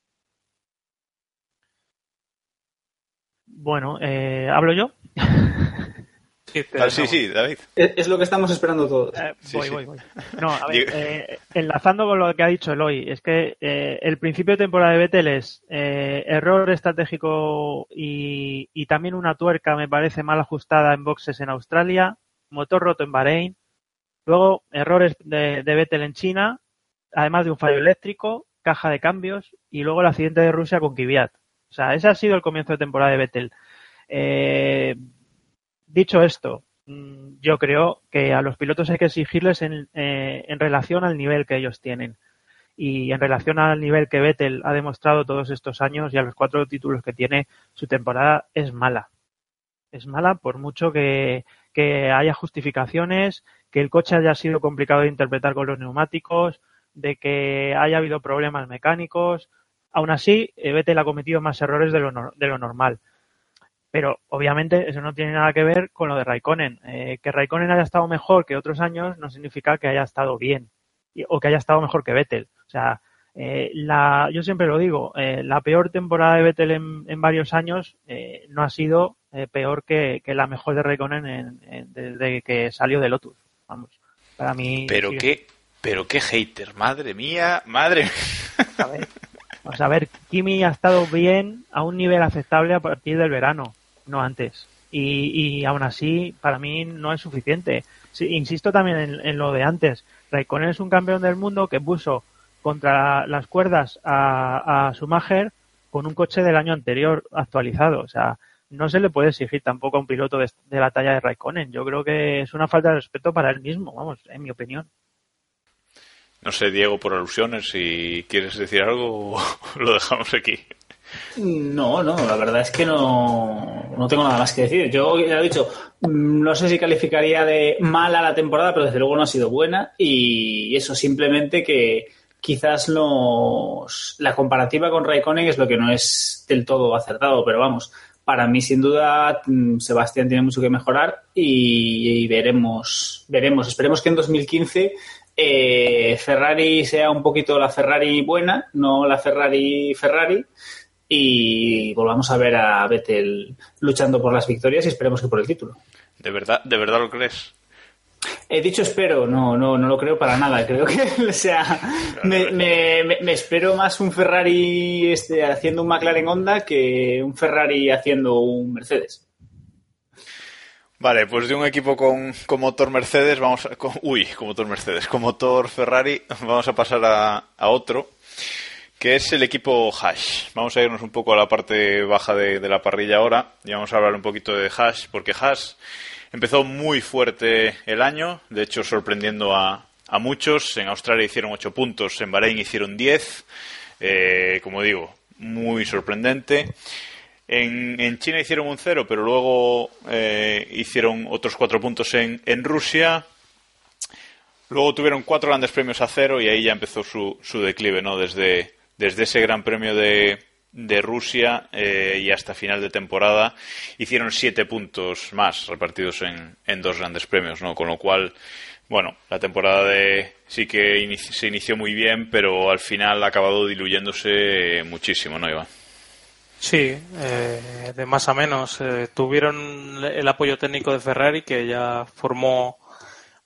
Bueno, eh, ¿hablo yo? Ah, sí, sí, David. Es, lo que estamos esperando todos. Eh, voy, voy, voy. No, a ver, eh, enlazando con lo que ha dicho Eloy, es que eh, el principio de temporada de Vettel es error estratégico y, y, también una tuerca, me parece, mal ajustada en boxes en Australia, motor roto en Bahrein, luego errores de, de Vettel en China, además de un fallo eléctrico, caja de cambios y luego el accidente de Rusia con Kvyat. O sea, ese ha sido el comienzo de temporada de Vettel. Eh, dicho esto, mm, yo creo que a los pilotos hay que exigirles en, eh, en, relación al nivel que ellos tienen. Y en relación al nivel que Vettel ha demostrado todos estos años y a los cuatro títulos que tiene, su temporada es mala. Es mala por mucho que, que haya justificaciones, que el coche haya sido complicado de interpretar con los neumáticos, de que haya habido problemas mecánicos. Aún así, eh, Vettel ha cometido más errores de lo, de lo normal. Pero obviamente eso no tiene nada que ver con lo de Raikkonen. Eh, que Raikkonen haya estado mejor que otros años no significa que haya estado bien o que haya estado mejor que Vettel. O sea, eh, la, yo siempre lo digo, eh, la peor temporada de Vettel en, en varios años eh, no ha sido eh, peor que, que, la mejor de Raikkonen en, en, desde que salió de Lotus. Vamos, para mí. Pero qué, pero qué hater, madre mía, madre. A ver, vamos a ver, Kimi ha estado bien a un nivel aceptable a partir del verano no antes. Y, y aún así, para mí no es suficiente. Sí, insisto también en, en, lo de antes. Raikkonen es un campeón del mundo que puso contra las cuerdas a, a Schumacher con un coche del año anterior actualizado. O sea, no se le puede exigir tampoco a un piloto de, de, la talla de Raikkonen. Yo creo que es una falta de respeto para él mismo, vamos, en mi opinión. No sé, Diego, por alusiones, si quieres decir algo, lo dejamos aquí. No, no, la verdad es que no, no tengo nada más que decir. Yo ya he dicho, no sé si calificaría de mala la temporada, pero desde luego no ha sido buena y eso simplemente que quizás los, la comparativa con Raikkonen es lo que no es del todo acertado, pero vamos, para mí sin duda Sebastián tiene mucho que mejorar y, y veremos, veremos, esperemos que en 2015 eh, Ferrari sea un poquito la Ferrari buena, no la Ferrari Ferrari y volvamos a ver a Vettel luchando por las victorias y esperemos que por el título. ¿De verdad, de verdad lo crees? He dicho espero, no, no, no lo creo para nada. Creo que, o sea, me, me, me espero más un Ferrari este, haciendo un McLaren Honda que un Ferrari haciendo un Mercedes. Vale, pues de un equipo con, con motor Mercedes, vamos a, con, uy, con motor Mercedes, con motor Ferrari, vamos a pasar a, a otro que es el equipo Hash. Vamos a irnos un poco a la parte baja de, la parrilla ahora y vamos a hablar un poquito de Hash, porque Hash empezó muy fuerte el año, de hecho sorprendiendo a, a muchos. En Australia hicieron 8 puntos, en Bahrein hicieron 10, eh, como digo, muy sorprendente. En, en, China hicieron un 0, pero luego eh, hicieron otros 4 puntos en, en Rusia. Luego tuvieron cuatro grandes premios a cero y ahí ya empezó su, su declive, ¿no? Desde, desde ese Gran Premio de, de Rusia eh, y hasta final de temporada hicieron siete puntos más repartidos en, en, dos grandes premios, ¿no? Con lo cual, bueno, la temporada de, sí que se inició muy bien, pero al final ha acabado diluyéndose muchísimo, ¿no, Iván? Sí, eh, de más a menos. Eh, tuvieron el apoyo técnico de Ferrari, que ya formó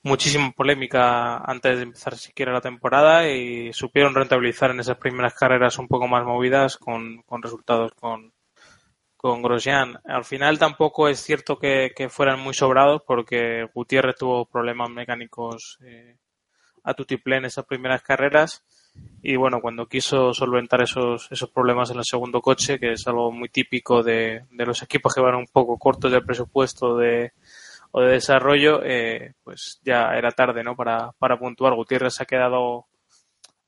muchísima polémica antes de empezar siquiera la temporada y supieron rentabilizar en esas primeras carreras un poco más movidas con, con resultados con, con Grosjean. Al final tampoco es cierto que, fueran muy sobrados porque Gutiérrez tuvo problemas mecánicos eh, a tutiplén en esas primeras carreras y bueno, cuando quiso solventar esos, esos problemas en el segundo coche, que es algo muy típico de, de los equipos que van un poco cortos del presupuesto de, o de desarrollo, eh, pues ya era tarde ¿no? para, para puntuar. Gutiérrez ha quedado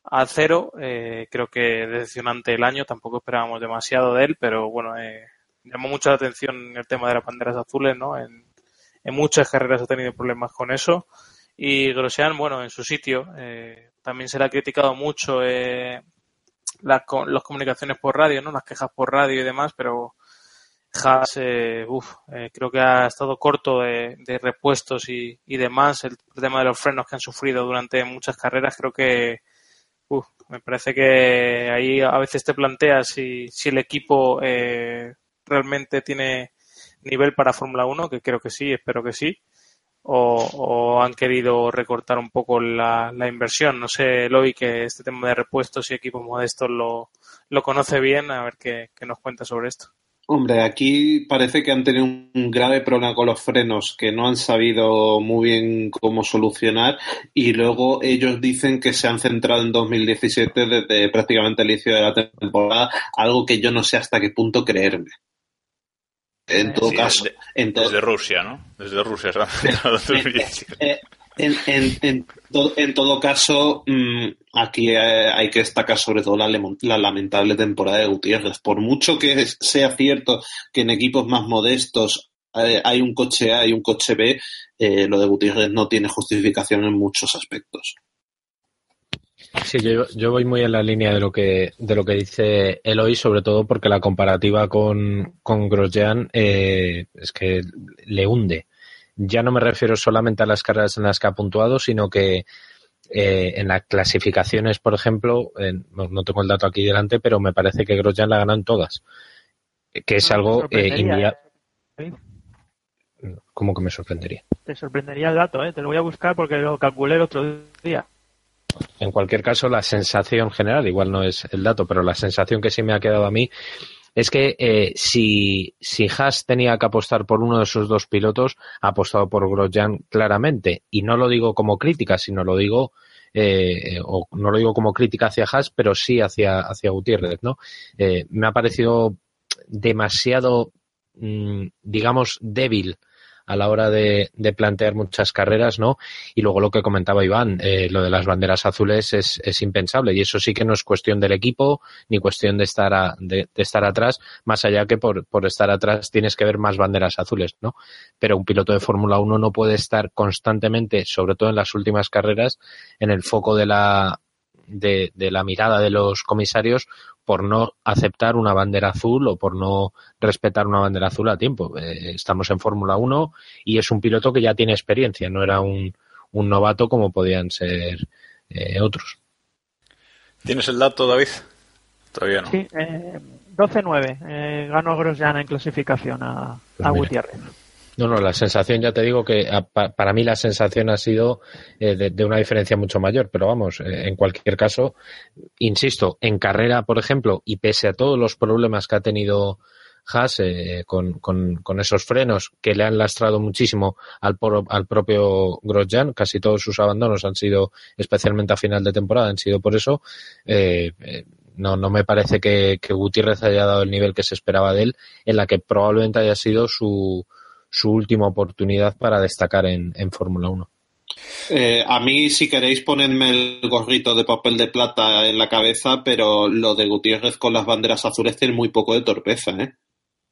a cero, eh, creo que decepcionante el año, tampoco esperábamos demasiado de él, pero bueno, eh, llamó mucho la atención el tema de las banderas azules, ¿no? En, en muchas carreras ha tenido problemas con eso Y Grosjean, bueno, en su sitio, eh, también se le ha criticado mucho eh, las, las comunicaciones por radio, ¿no? Las quejas por radio y demás, pero Eh, uf, eh, creo que ha estado corto de, repuestos y, y, demás. El tema de los frenos que han sufrido durante muchas carreras, creo que uf, me parece que ahí a veces te planteas si, si el equipo eh, realmente tiene nivel para Fórmula 1, que creo que sí, espero que sí, o, han querido recortar un poco la, inversión. No sé, Eloy, que este tema de repuestos y equipos modestos lo, lo conoce bien, a ver qué, qué nos cuenta sobre esto. Hombre, aquí parece que han tenido un grave problema con los frenos que no han sabido muy bien cómo solucionar y luego ellos dicen que se han centrado en 2017 desde prácticamente el inicio de la temporada, algo que yo no sé hasta qué punto creerme. En todo sí, caso, desde, en todo, desde Rusia, ¿no? Desde Rusia se han centrado en 2017. En, en, en, en, todo, caso, mmm, aquí eh, hay que destacar sobre todo la, la, lamentable temporada de Gutiérrez. Por mucho que sea cierto que en equipos más modestos eh, hay un coche A y un coche B, eh, lo de Gutiérrez no tiene justificación en muchos aspectos. Sí, yo, yo, voy muy en la línea de lo que de lo que dice Eloy, sobre todo porque la comparativa con, con Grosjean eh, es que le hunde ya no me refiero solamente a las carreras en las que ha puntuado, sino que eh, en las clasificaciones, por ejemplo, no, no, tengo el dato aquí delante, pero me parece que Grosjean la ganado en todas. Que es no, algo eh, inviable. ¿eh? ¿Cómo que me sorprendería? Te sorprendería el dato, ¿eh? te lo voy a buscar porque lo calculé el otro día. En cualquier caso, la sensación general, igual no es el dato, pero la sensación que sí me ha quedado a mí es que eh, si, si Haas tenía que apostar por uno de esos dos pilotos, ha apostado por Grosjean claramente. Y no lo digo como crítica, sino lo digo, eh, o no lo digo como crítica hacia Haas, pero sí hacia, hacia Gutiérrez, ¿no? Eh, me ha parecido demasiado, mmm, digamos, débil a la hora de, de, plantear muchas carreras, ¿no? Y luego lo que comentaba Iván, eh, lo de las banderas azules es, es, impensable y eso sí que no es cuestión del equipo ni cuestión de estar, a, de, de, estar atrás, más allá que por, por estar atrás tienes que ver más banderas azules, ¿no? Pero un piloto de Fórmula 1 no puede estar constantemente, sobre todo en las últimas carreras, en el foco de la, de, de, la mirada de los comisarios por no aceptar una bandera azul o por no respetar una bandera azul a tiempo. Eh, estamos en Fórmula 1 y es un piloto que ya tiene experiencia, no era un, un novato como podían ser eh, otros. ¿Tienes el dato, David? Todavía no. Sí, eh, 12-9. Eh, ganó Grosjean en clasificación a, Pues a Gutiérrez. No, no, la sensación, ya te digo que a, pa, para mí la sensación ha sido eh, de, una diferencia mucho mayor, pero vamos, eh, en cualquier caso, insisto, en carrera, por ejemplo, y pese a todos los problemas que ha tenido Haas eh, con, con, esos frenos que le han lastrado muchísimo al, al propio Grosjean, casi todos sus abandonos han sido, especialmente a final de temporada, han sido por eso. Eh, no, no me parece que, que Gutiérrez haya dado el nivel que se esperaba de él, en la que probablemente haya sido su, su última oportunidad para destacar en, en Fórmula 1. Eh, a mí, si queréis, ponedme el gorrito de papel de plata en la cabeza, pero lo de Gutiérrez con las banderas azules tiene muy poco de torpeza, ¿eh?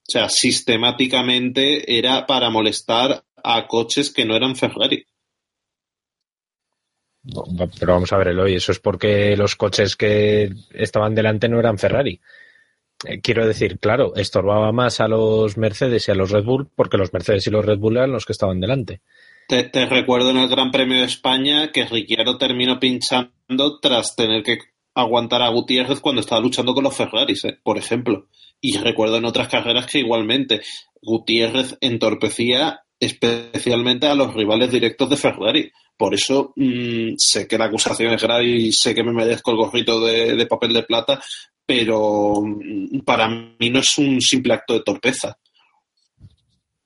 O sea, sistemáticamente era para molestar a coches que no eran Ferrari. No, pero vamos a ver, Eloy, eso es porque los coches que estaban delante no eran Ferrari. Eh, quiero decir, claro, estorbaba más a los Mercedes y a los Red Bull porque los Mercedes y los Red Bull eran los que estaban delante. Te, recuerdo en el Gran Premio de España que Ricciardo terminó pinchando tras tener que aguantar a Gutiérrez cuando estaba luchando con los Ferraris, ¿eh? por ejemplo. Y recuerdo en otras carreras que igualmente Gutiérrez entorpecía especialmente a los rivales directos de Ferrari. Por eso mmm, sé que la acusación es grave y sé que me merezco el gorrito de, de papel de plata, pero mmm, para mí no es un simple acto de torpeza.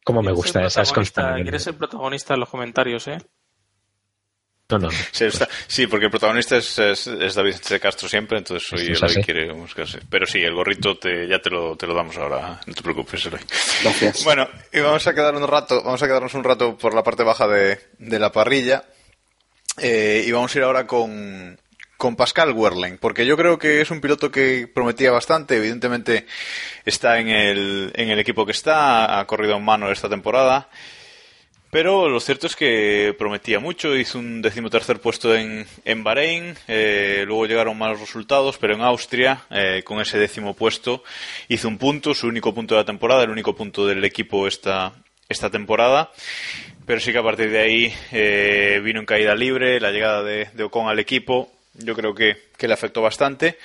Como me gusta esas constantes. Quieres ser protagonista en los comentarios, ¿eh? No, no. Sí, está, sí, porque el protagonista es, es, es David de Castro siempre, entonces soy el que quiere buscarse. Pero sí, el gorrito te, ya te lo, te lo damos ahora, no te preocupes, Eloy. Gracias. Bueno, y vamos a quedar un rato, vamos a quedarnos un rato por la parte baja de, de la parrilla. Eh, y vamos a ir ahora con, con Pascal Wehrlein, porque yo creo que es un piloto que prometía bastante, evidentemente está en el, en el equipo que está, ha corrido en mano esta temporada Pero lo cierto es que prometía mucho, hizo un decimotercer puesto en, en Bahrein, eh, luego llegaron malos resultados, pero en Austria, eh, con ese décimo puesto, hizo un punto, su único punto de la temporada, el único punto del equipo esta, esta temporada. Pero sí que a partir de ahí eh, vino en caída libre, la llegada de, de Ocon al equipo, yo creo que, que le afectó bastante.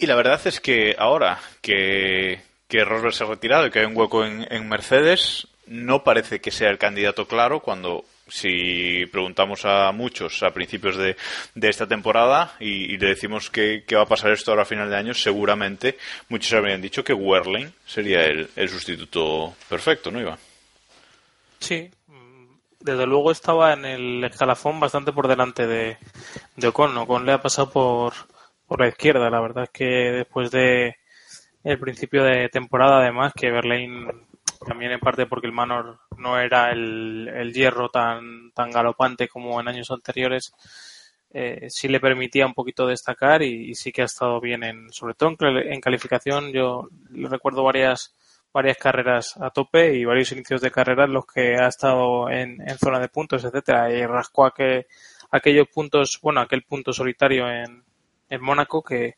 Y la verdad es que ahora que, que Rosberg se ha retirado y que hay un hueco en, en Mercedes, no parece que sea el candidato claro cuando si preguntamos a muchos a principios de, de esta temporada y, le decimos que, que, va a pasar esto ahora a final de año, seguramente muchos habrían dicho que Werling sería el, el sustituto perfecto, ¿no, Iván? Sí, desde luego estaba en el escalafón bastante por delante de, de Ocon. Ocon le ha pasado por, por la izquierda. La verdad es que después de el principio de temporada, además, que Berlín también en parte porque el Manor no era el, el hierro tan, tan galopante como en años anteriores, eh, sí le permitía un poquito destacar y, sí que ha estado bien en, sobre todo en, en calificación. Yo recuerdo varias varias carreras a tope y varios inicios de carrera en los que ha estado en, en zona de puntos, etcétera, y rascó aquel, aquellos puntos, bueno, aquel punto solitario en, en Mónaco que,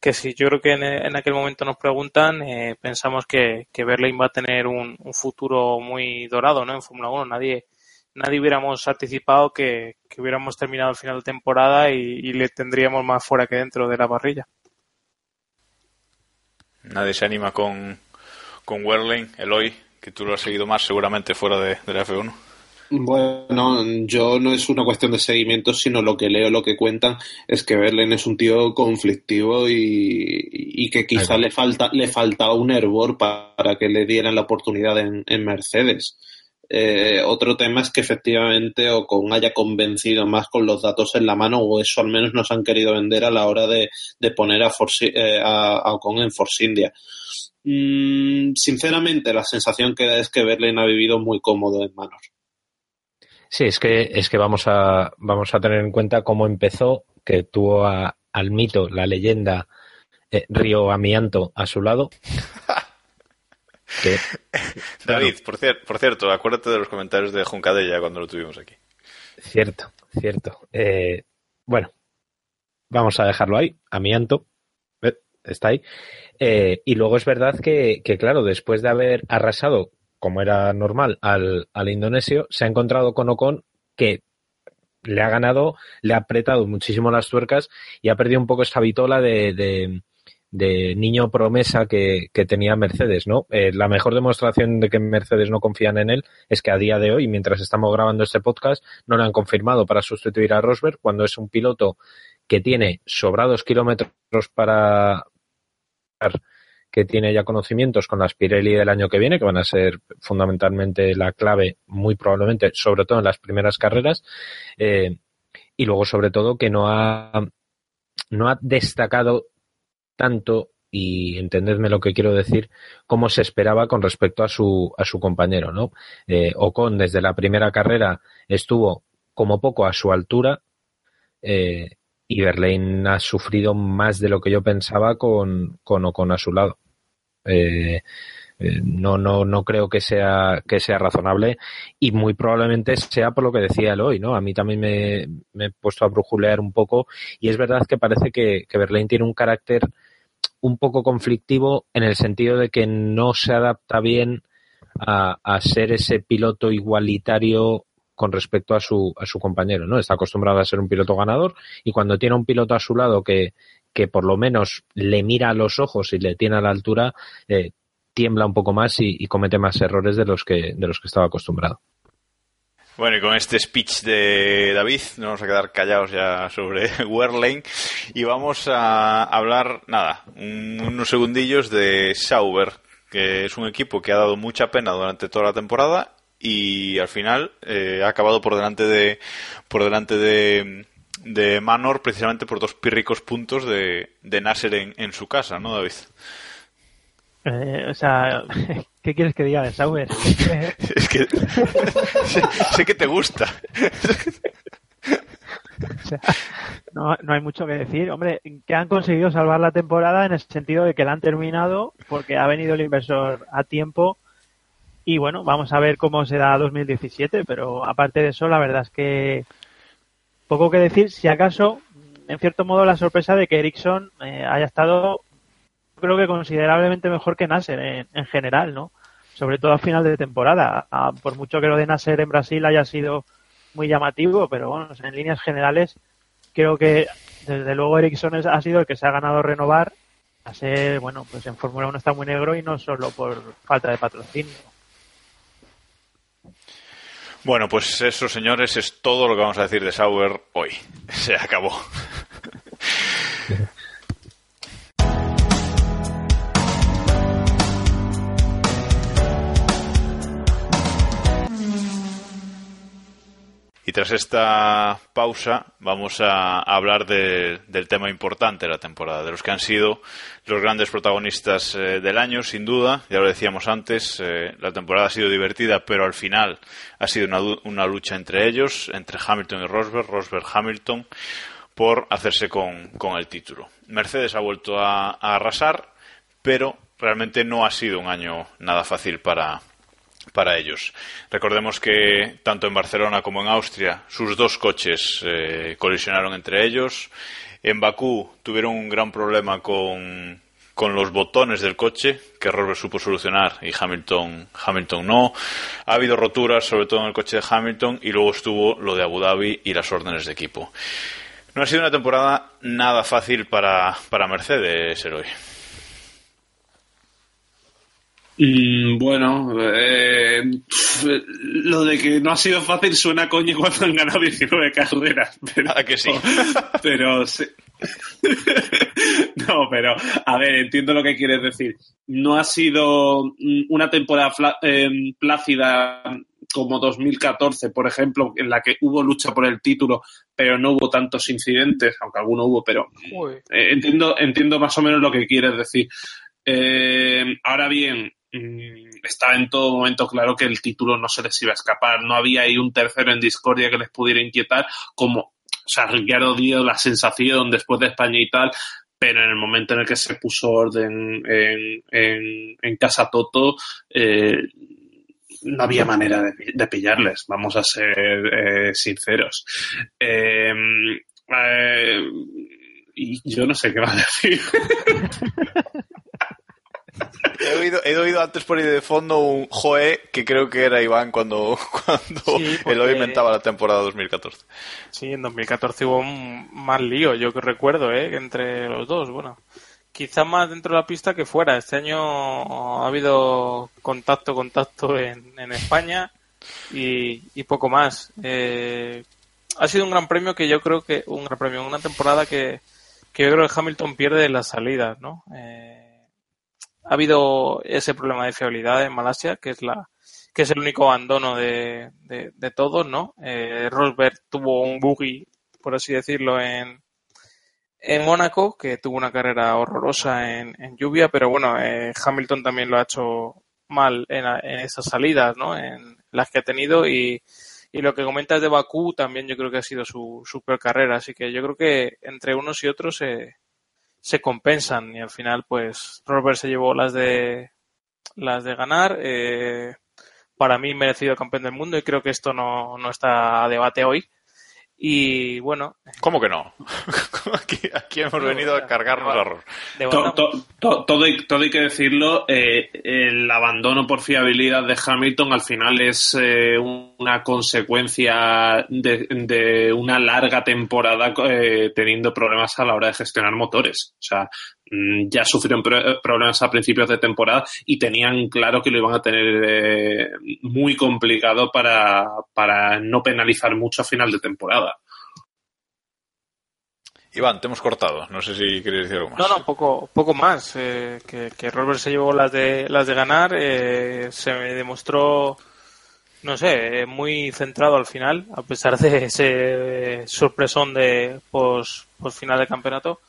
que si yo creo que en, en aquel momento nos preguntan, eh, pensamos que, que Berlín va a tener un, un futuro muy dorado, ¿no? En Fórmula 1 nadie, nadie hubiéramos anticipado que, que hubiéramos terminado el final de temporada y, y le tendríamos más fuera que dentro de la parrilla. Nadie se anima con, con Werling, Eloy, que tú lo has seguido más seguramente fuera de, de, la F1. Bueno, yo no es una cuestión de seguimiento, sino lo que leo, lo que cuentan, es que Berlin es un tío conflictivo y, y que quizá le falta le falta un hervor para que le dieran la oportunidad en, en Mercedes. Eh, otro tema es que efectivamente Ocon haya convencido más con los datos en la mano, o eso al menos nos han querido vender a la hora de, de poner a, Force, eh, a, a Ocon en Force India. Mm, sinceramente, la sensación que da es que Berlín ha vivido muy cómodo en Manor. Sí, es que, es que vamos, a, vamos a tener en cuenta cómo empezó, que tuvo a, al mito, la leyenda eh, Río Amianto a su lado. que, David, por, cier por, cierto, acuérdate de los comentarios de Juncadella cuando lo tuvimos aquí. Cierto, cierto. Eh, bueno, vamos a dejarlo ahí, Amianto, está ahí. Eh, y luego es verdad que, claro, después de haber arrasado, como era normal, al, al indonesio, se ha encontrado con Ocon que le ha ganado, le ha apretado muchísimo las tuercas y ha perdido un poco esta vitola de, de, de niño promesa que, que, tenía Mercedes, ¿no? Eh, la mejor demostración de que Mercedes no confían en él es que a día de hoy, mientras estamos grabando este podcast, no le han confirmado para sustituir a Rosberg cuando es un piloto que tiene sobrados kilómetros para, que tiene ya conocimientos con las Pirelli del año que viene, que van a ser fundamentalmente la clave, muy probablemente, sobre todo en las primeras carreras, eh, y luego sobre todo que no ha, no ha destacado tanto y entendedme lo que quiero decir, como se esperaba con respecto a su, a su compañero, ¿no? Eh, Ocon desde la primera carrera estuvo como poco a su altura, eh, y Berlín ha sufrido más de lo que yo pensaba con, con Ocon a su lado. Eh, eh, no, no, no creo que sea, que sea razonable y muy probablemente sea por lo que decía él hoy, ¿no? A mí también me, me he puesto a brujulear un poco y es verdad que parece que, que Berlín tiene un carácter un poco conflictivo en el sentido de que no se adapta bien a, a ser ese piloto igualitario con respecto a su, a su compañero, ¿no? Está acostumbrado a ser un piloto ganador y cuando tiene un piloto a su lado que, que por lo menos le mira a los ojos y le tiene a la altura, eh, tiembla un poco más y, comete más errores de los que, de los que estaba acostumbrado. Bueno, y con este speech de David, nos vamos a quedar callados ya sobre Werlein y vamos a hablar, nada, unos segundillos de Sauber, que es un equipo que ha dado mucha pena durante toda la temporada y al final eh, ha acabado por delante de por delante de, de Manor precisamente por dos pírricos puntos de, de Nasser en, en, su casa, ¿no, David? Eh, o sea, ¿qué quieres que diga de Sauber? es que sé, sé, que te gusta. o sea, no, no, hay mucho que decir. Hombre, que han conseguido salvar la temporada en el sentido de que la han terminado porque ha venido el inversor a tiempo Y bueno, vamos a ver cómo se da 2017, pero aparte de eso, la verdad es que poco que decir, si acaso, en cierto modo, la sorpresa de que Ericsson eh, haya estado, creo que considerablemente mejor que Nasser en, en general, ¿no? Sobre todo a final de temporada. Ah, por mucho que lo de Nasser en Brasil haya sido muy llamativo, pero bueno, en líneas generales, creo que desde luego Ericsson ha sido el que se ha ganado renovar a ser, bueno, pues en Fórmula 1 está muy negro y no solo por falta de patrocinio. Bueno, pues eso, señores, es todo lo que vamos a decir de Sauber hoy. Se acabó. Y tras esta pausa vamos a hablar de- del tema importante de la temporada, de los que han sido los grandes protagonistas eh, del año, sin duda. Ya lo decíamos antes, eh, la temporada ha sido divertida, pero al final ha sido una, lucha entre ellos, entre Hamilton y Rosberg, Rosberg-Hamilton, por hacerse con, con el título. Mercedes ha vuelto a, a arrasar, pero realmente no ha sido un año nada fácil para, para ellos. Recordemos que tanto en Barcelona como en Austria sus dos coches eh, colisionaron entre ellos. En Bakú tuvieron un gran problema con, con los botones del coche que Rosberg supo solucionar y Hamilton, Hamilton no. Ha habido roturas, sobre todo en el coche de Hamilton, y luego estuvo lo de Abu Dhabi y las órdenes de equipo. No ha sido una temporada nada fácil para, para Mercedes, Eloy. Mm, bueno, eh, lo de que no ha sido fácil suena a coño cuando han ganado 19 carreras. Pero, ¿A que sí? Pero sí. no, pero a ver, entiendo lo que quieres decir. No ha sido mm, una temporada fla- eh, plácida como 2014, por ejemplo, en la que hubo lucha por el título, pero no hubo tantos incidentes, aunque alguno hubo, pero eh, entiendo, entiendo más o menos lo que quieres decir. Eh, ahora bien, mm, está en todo momento claro que el título no se les iba a escapar. No había ahí un tercero en discordia que les pudiera inquietar, como, o sea, Ricciardo la sensación después de España y tal, pero en el momento en el que se puso orden en, Casa Toto, eh, no había manera de, pillarles, vamos a ser eh, sinceros. Eh, eh, y yo no sé qué más decir. He oído, he oído antes por ahí de fondo un joe que creo que era Iván cuando, cuando Sí, porque- Eloy inventaba la temporada 2014. Sí, en 2014 hubo un más lío, yo que recuerdo, ¿eh? entre los dos. Bueno, quizá más dentro de la pista que fuera. Este año ha habido contacto, contacto en, en España y, y poco más. Eh, ha sido un gran premio que yo creo que, un gran premio, una temporada que, que yo creo que Hamilton pierde las salidas, ¿no? Eh, ha habido ese problema de fiabilidad en Malasia, que es la, que es el único abandono de, de, de todos, ¿no? Eh, Rosberg tuvo un buggy, por así decirlo, en, en Mónaco, que tuvo una carrera horrorosa en, en lluvia, pero bueno, eh, Hamilton también lo ha hecho mal en, en esas salidas, ¿no? En las que ha tenido y, y lo que comentas de Bakú también yo creo que ha sido su, su peor carrera, así que yo creo que entre unos y otros se, se compensan y al final pues Rosberg se llevó las de las de ganar eh, para mí merecido campeón del mundo y creo que esto no, no está a debate hoy y bueno ¿Cómo que no? aquí, aquí hemos venido a cargarnos a Rosberg. To- to- to- todo, hay, todo hay que decirlo, eh, el abandono por fiabilidad de Hamilton al final es eh, una consecuencia de, de una larga temporada eh, teniendo problemas a la hora de gestionar motores. O sea, ya sufrieron pro- problemas a principios de temporada y tenían claro que lo iban a tener eh, muy complicado para, para no penalizar mucho a final de temporada. Iván, te hemos cortado. No sé si quieres decir algo más. No, no, poco, poco más. eh, que, que Rosberg se llevó las de, las de ganar. eh, se me demostró, no sé, eh, muy centrado al final, a pesar de ese eh, sorpresón de post, post final de campeonato.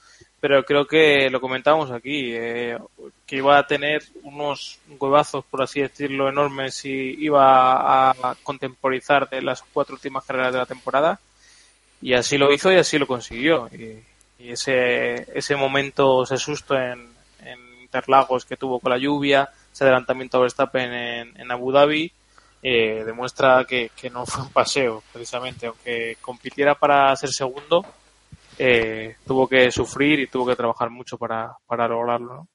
Pero creo que lo comentábamos aquí, eh, que iba a tener unos huevazos, por así decirlo, enormes y iba a contemporizar de las cuatro últimas carreras de la temporada y así lo hizo y así lo consiguió y, ese ese momento ese susto en, Interlagos que tuvo con la lluvia ese adelantamiento a Verstappen en, Abu Dhabi eh, demuestra que, no fue un paseo, precisamente. Aunque compitiera para ser segundo, eh, tuvo que sufrir y tuvo que trabajar mucho para, para lograrlo. ¿no?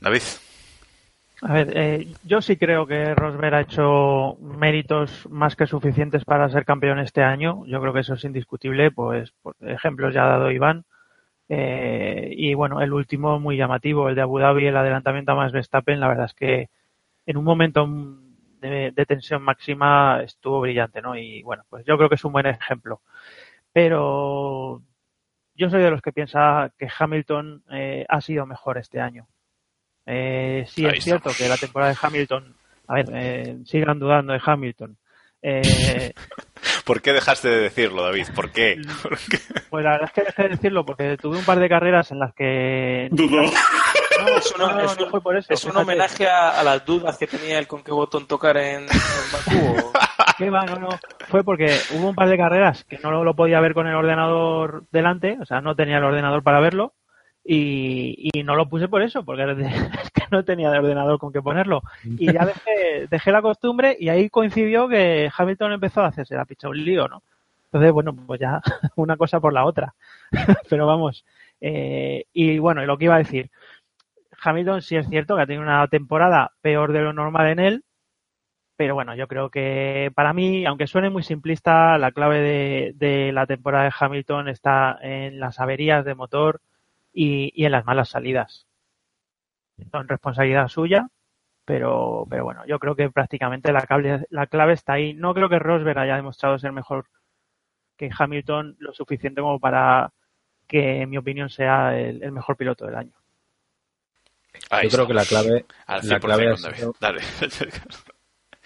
David. A ver, eh, yo sí creo que Rosberg ha hecho méritos más que suficientes para ser campeón este año. Yo creo que eso es indiscutible. Pues, por ejemplos ya ha dado Iván. Eh, y bueno, el último muy llamativo, el de Abu Dhabi, el adelantamiento a más Verstappen, la verdad es que en un momento de, de, tensión máxima estuvo brillante, ¿no? Y bueno, pues yo creo que es un buen ejemplo. Pero yo soy de los que piensa que Hamilton eh, ha sido mejor este año. Eh, sí Ahí es cierto que la temporada de Hamilton, a ver, eh, sigan dudando de Hamilton. Eh, ¿Por qué dejaste de decirlo, David? ¿Por qué? ¿Por qué? pues la verdad es que dejé de decirlo porque tuve un par de carreras en las que Dudo. no, Es, una- no, no, es no un- fue por eso. es un homenaje a, a las dudas que tenía él con qué botón tocar en, en Bakú. Fue porque hubo un par de carreras que no lo podía ver con el ordenador delante, o sea, no tenía el ordenador para verlo y, no lo puse por eso, porque es que no tenía el ordenador con qué ponerlo. Y ya dejé, dejé la costumbre y ahí coincidió que Hamilton empezó a hacerse la picha un lío, ¿no? Entonces, bueno, pues ya una cosa por la otra. Pero vamos. eh, y bueno, lo que iba a decir, Hamilton sí es cierto que ha tenido una temporada peor de lo normal en él, pero bueno, yo creo que para mí, aunque suene muy simplista, la clave de, de la temporada de Hamilton está en las averías de motor y, y en las malas salidas. Son responsabilidad suya, pero, pero bueno, yo creo que prácticamente la clave, la clave está ahí. No creo que Rosberg haya demostrado ser mejor que Hamilton lo suficiente como para que, en mi opinión, sea el, el mejor piloto del año. Ahí Yo creo que la clave, Al la 100% clave ha David. Dale.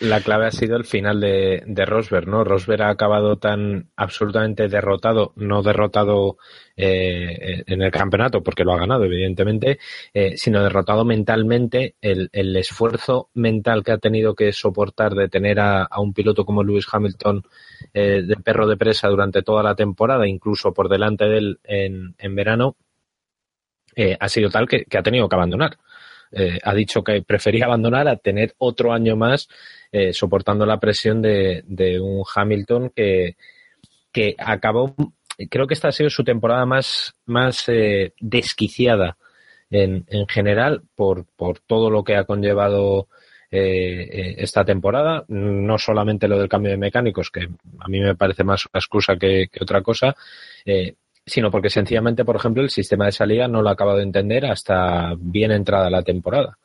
la clave ha sido el final de, de Rosberg, ¿no? Rosberg ha acabado tan absolutamente derrotado, no derrotado eh, en el campeonato, porque lo ha ganado, evidentemente, eh, sino derrotado mentalmente. El, el esfuerzo mental que ha tenido que soportar de tener a, a un piloto como Lewis Hamilton eh, de perro de presa durante toda la temporada, incluso por delante de él en, en verano, eh, ha sido tal que, que ha tenido que abandonar. Eh, ha dicho que prefería abandonar a tener otro año más eh, soportando la presión de, de un Hamilton que, acabó, creo que esta ha sido su temporada más, eh, desquiciada en, en general por, por todo lo que ha conllevado eh, esta temporada, no solamente lo del cambio de mecánicos, que a mí me parece más una excusa que, otra cosa, sino porque sencillamente, por ejemplo, el sistema de salida no lo ha acabado de entender hasta bien entrada la temporada.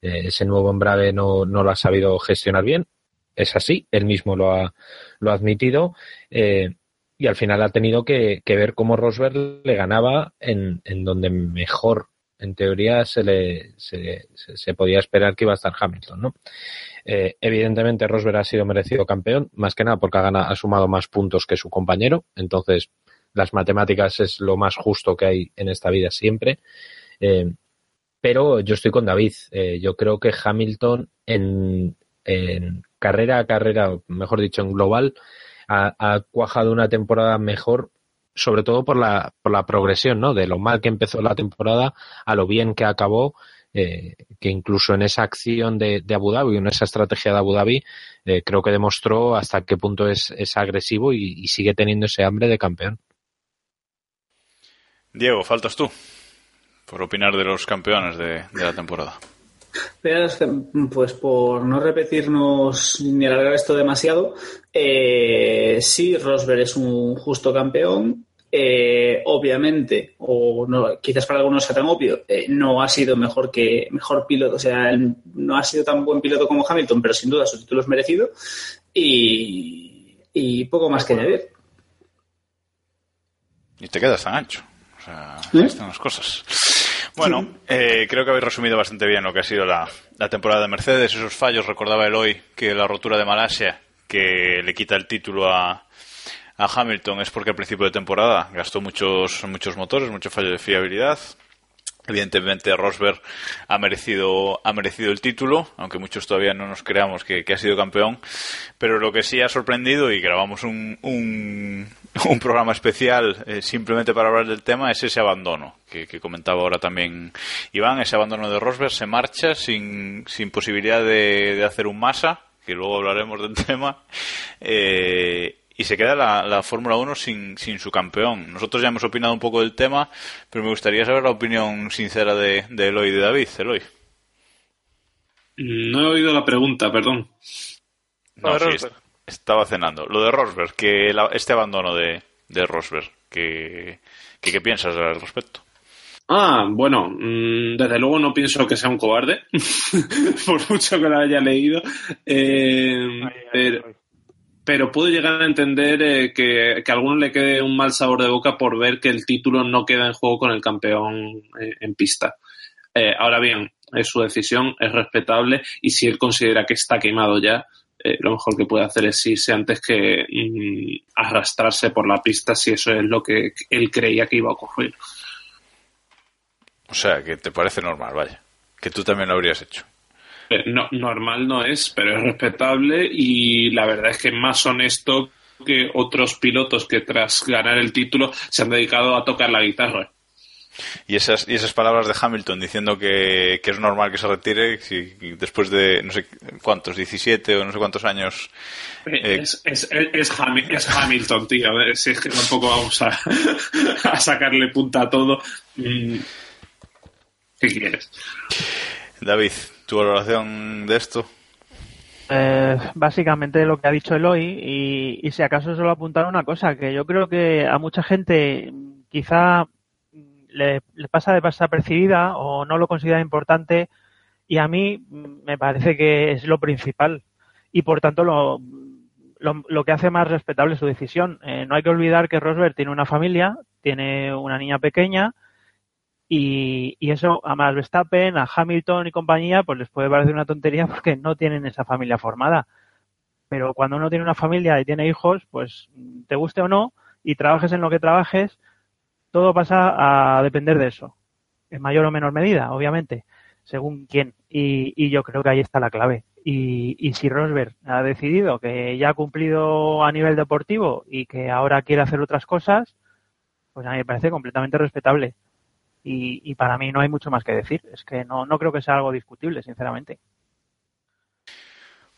Eh, ese nuevo embrague no, no lo ha sabido gestionar bien, es así, él mismo lo ha, lo ha admitido, eh, y al final ha tenido que, que ver cómo Rosberg le ganaba en, en donde mejor, en teoría, se, le, se, se, podía esperar que iba a estar Hamilton, ¿no? Eh, evidentemente Rosberg ha sido merecido campeón, más que nada porque ha, ganado, ha sumado más puntos que su compañero, entonces las matemáticas es lo más justo que hay en esta vida siempre. Eh, pero yo estoy con David. Eh, yo creo que Hamilton en, en, carrera a carrera, mejor dicho, en global, ha, cuajado una temporada mejor, sobre todo por la, por la progresión, ¿no? De lo mal que empezó la temporada a lo bien que acabó. Eh, que incluso en esa acción de, Abu Dhabi, en esa estrategia de Abu Dhabi, eh, creo que demostró hasta qué punto es, es agresivo y sigue teniendo ese hambre de campeón. Diego, faltas tú por opinar de los campeones de, de la temporada. Pues por no repetirnos ni alargar esto demasiado, eh, sí, Rosberg es un justo campeón. Eh, obviamente, o no, quizás para algunos sea tan obvio, eh, no ha sido mejor que mejor piloto, o sea, no ha sido tan buen piloto como Hamilton, pero sin duda su título es merecido. Y, y poco más que añadir. Y te quedas tan ancho. O sea, ¿Eh? están las cosas. Bueno, eh, creo que habéis resumido bastante bien lo que ha sido la, la, temporada de Mercedes, esos fallos. Recordaba el hoy que la rotura de Malasia, que le quita el título a, a Hamilton, es porque al principio de temporada gastó muchos, muchos motores, mucho fallo de fiabilidad. Evidentemente Rosberg ha merecido, ha merecido el título, aunque muchos todavía no nos creamos que, que ha sido campeón. Pero lo que sí ha sorprendido, y grabamos un, un, un programa especial eh, simplemente para hablar del tema, es ese abandono que, que, comentaba ahora también Iván. Ese abandono de Rosberg se marcha sin, sin posibilidad de, de hacer un masa, que luego hablaremos del tema. Eh, y se queda la, la Fórmula 1 sin, sin su campeón. Nosotros ya hemos opinado un poco del tema, pero me gustaría saber la opinión sincera de, de Eloy y de David. Eloy. No he oído la pregunta, perdón. No, sí, estaba cenando. Lo de Rosberg, que la- este abandono de, de Rosberg, que, que- ¿qué piensas al respecto? Ah, bueno, mm, desde luego no pienso que sea un cobarde, por mucho que lo haya leído. Eh, pero, pero puedo llegar a entender eh, que, que a alguno le quede un mal sabor de boca por ver que el título no queda en juego con el campeón eh, en pista. Eh, ahora bien, es su decisión, es respetable y si él considera que está quemado ya, eh, lo mejor que puede hacer es irse antes que mm, arrastrarse por la pista si eso es lo que él creía que iba a ocurrir. O sea, que te parece normal, vaya. Que tú también lo habrías hecho. Eh, No, normal no es, pero es respetable y la verdad es que es más honesto que otros pilotos que tras ganar el título se han dedicado a tocar la guitarra. Y esas, y esas palabras de Hamilton diciendo que, que es normal que se retire si, después de no sé cuántos, 17 o no sé cuántos años. eh, Es, es, es, Hami- es Hamilton, tío. A ver, Si es que tampoco vamos a, a sacarle punta a todo. Mm, ¿Qué quieres? David, tu valoración de esto. Eh, básicamente lo que ha dicho Eloy y, y si acaso solo apuntar una cosa, que yo creo que a mucha gente quizá le, le pasa de desapercibida o no lo considera importante y a mí me parece que es lo principal y por tanto lo, lo, lo que hace más respetable su decisión. Eh, no hay que olvidar que Rosberg tiene una familia, tiene una niña pequeña y, y eso a Max Verstappen, a Hamilton y compañía, pues les puede parecer una tontería porque no tienen esa familia formada. Pero cuando uno tiene una familia y tiene hijos, pues te guste o no, y trabajes en lo que trabajes, todo pasa a depender de eso. En mayor o menor medida, obviamente, según quién. Y, y yo creo que ahí está la clave. Y, si Rosberg ha decidido que ya ha cumplido a nivel deportivo y que ahora quiere hacer otras cosas, pues a mí me parece completamente respetable. Y, y para mí no hay mucho más que decir. Es que no, no creo que sea algo discutible, sinceramente.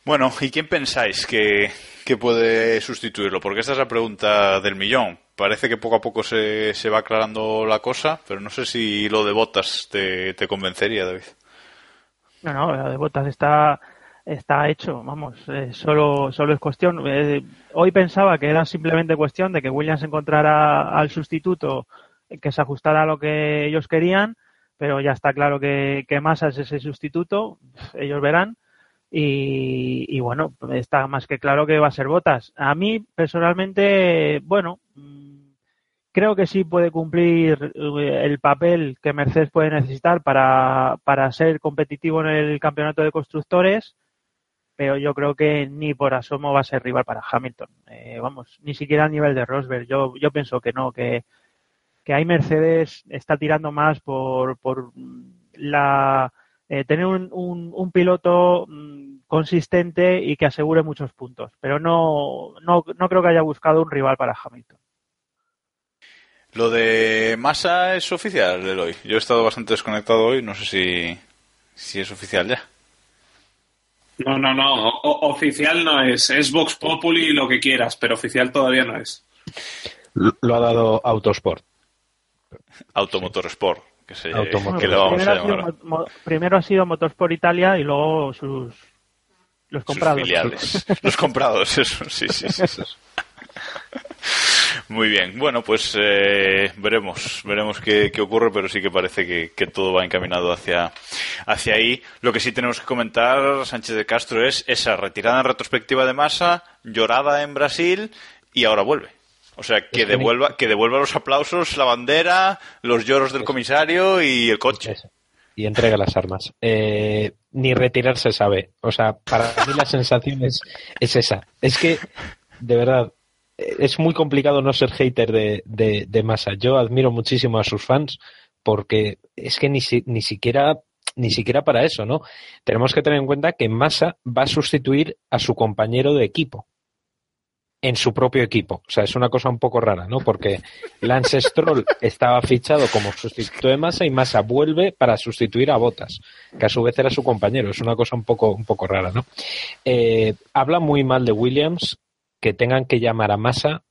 Bueno, ¿y quién pensáis que, puede sustituirlo? Porque esta es la pregunta del millón. Parece que poco a poco se, se va aclarando la cosa, pero no sé si lo de botas te, te convencería, David. No, no, lo de Botas está, está hecho, vamos, eh, solo, solo es cuestión. eh, hoy pensaba que era simplemente cuestión de que Williams encontrara al sustituto que se ajustara a lo que ellos querían, pero ya está claro que, que Massa es ese sustituto, ellos verán. Y, y bueno, está más que claro que va a ser Botas. A mí, personalmente, bueno, mm, creo que sí puede cumplir eh, el papel que Mercedes puede necesitar para, para ser competitivo en el campeonato de constructores, pero yo creo que ni por asomo va a ser rival para Hamilton. Eh, vamos, ni siquiera a nivel de Rosberg. Yo, yo pienso que no, que, que hay Mercedes está tirando más por, por la eh, tener un, un, un piloto mm, consistente y que asegure muchos puntos, pero no, no, no creo que haya buscado un rival para Hamilton. Lo de Massa es oficial, Eloy. Yo he estado bastante desconectado hoy, no sé si, si es oficial ya. No, no, no. o- oficial no es. Es Vox Populi y lo que quieras, pero oficial todavía no es. Lo ha dado Autosport. Automotor Sport, que, se, que vamos primero, a ha sido, llamar. mo- mo- primero ha sido Motorsport Italia y luego sus los Sus comprados. filiales. Los comprados, eso, sí, sí, sí. sí. Muy bien, bueno, pues eh, veremos, veremos qué, qué ocurre, pero sí que parece que, que todo va encaminado hacia, hacia ahí. Lo que sí tenemos que comentar, Sánchez de Castro, es esa retirada en retrospectiva de masa, llorada en Brasil y ahora vuelve. O sea, que Es que ni- devuelva, que devuelva los aplausos, la bandera, los lloros del comisario y el coche. y entrega las armas. Eh, ni retirarse sabe. O sea, para mí la sensación es, es esa. Es que, de verdad, es muy complicado no ser hater de, de, de Massa. Yo admiro muchísimo a sus fans porque es que ni, si- ni siquiera ni siquiera para eso, ¿no? Tenemos que tener en cuenta que Massa va a sustituir a su compañero de equipo en su propio equipo. O sea, es una cosa un poco rara, ¿no? Porque Lance Stroll estaba fichado como sustituto de Massa y Massa vuelve para sustituir a Bottas, que a su vez era su compañero. Es una cosa un poco, un poco rara, ¿no? Eh, habla muy mal de Williams que tengan que llamar a Massa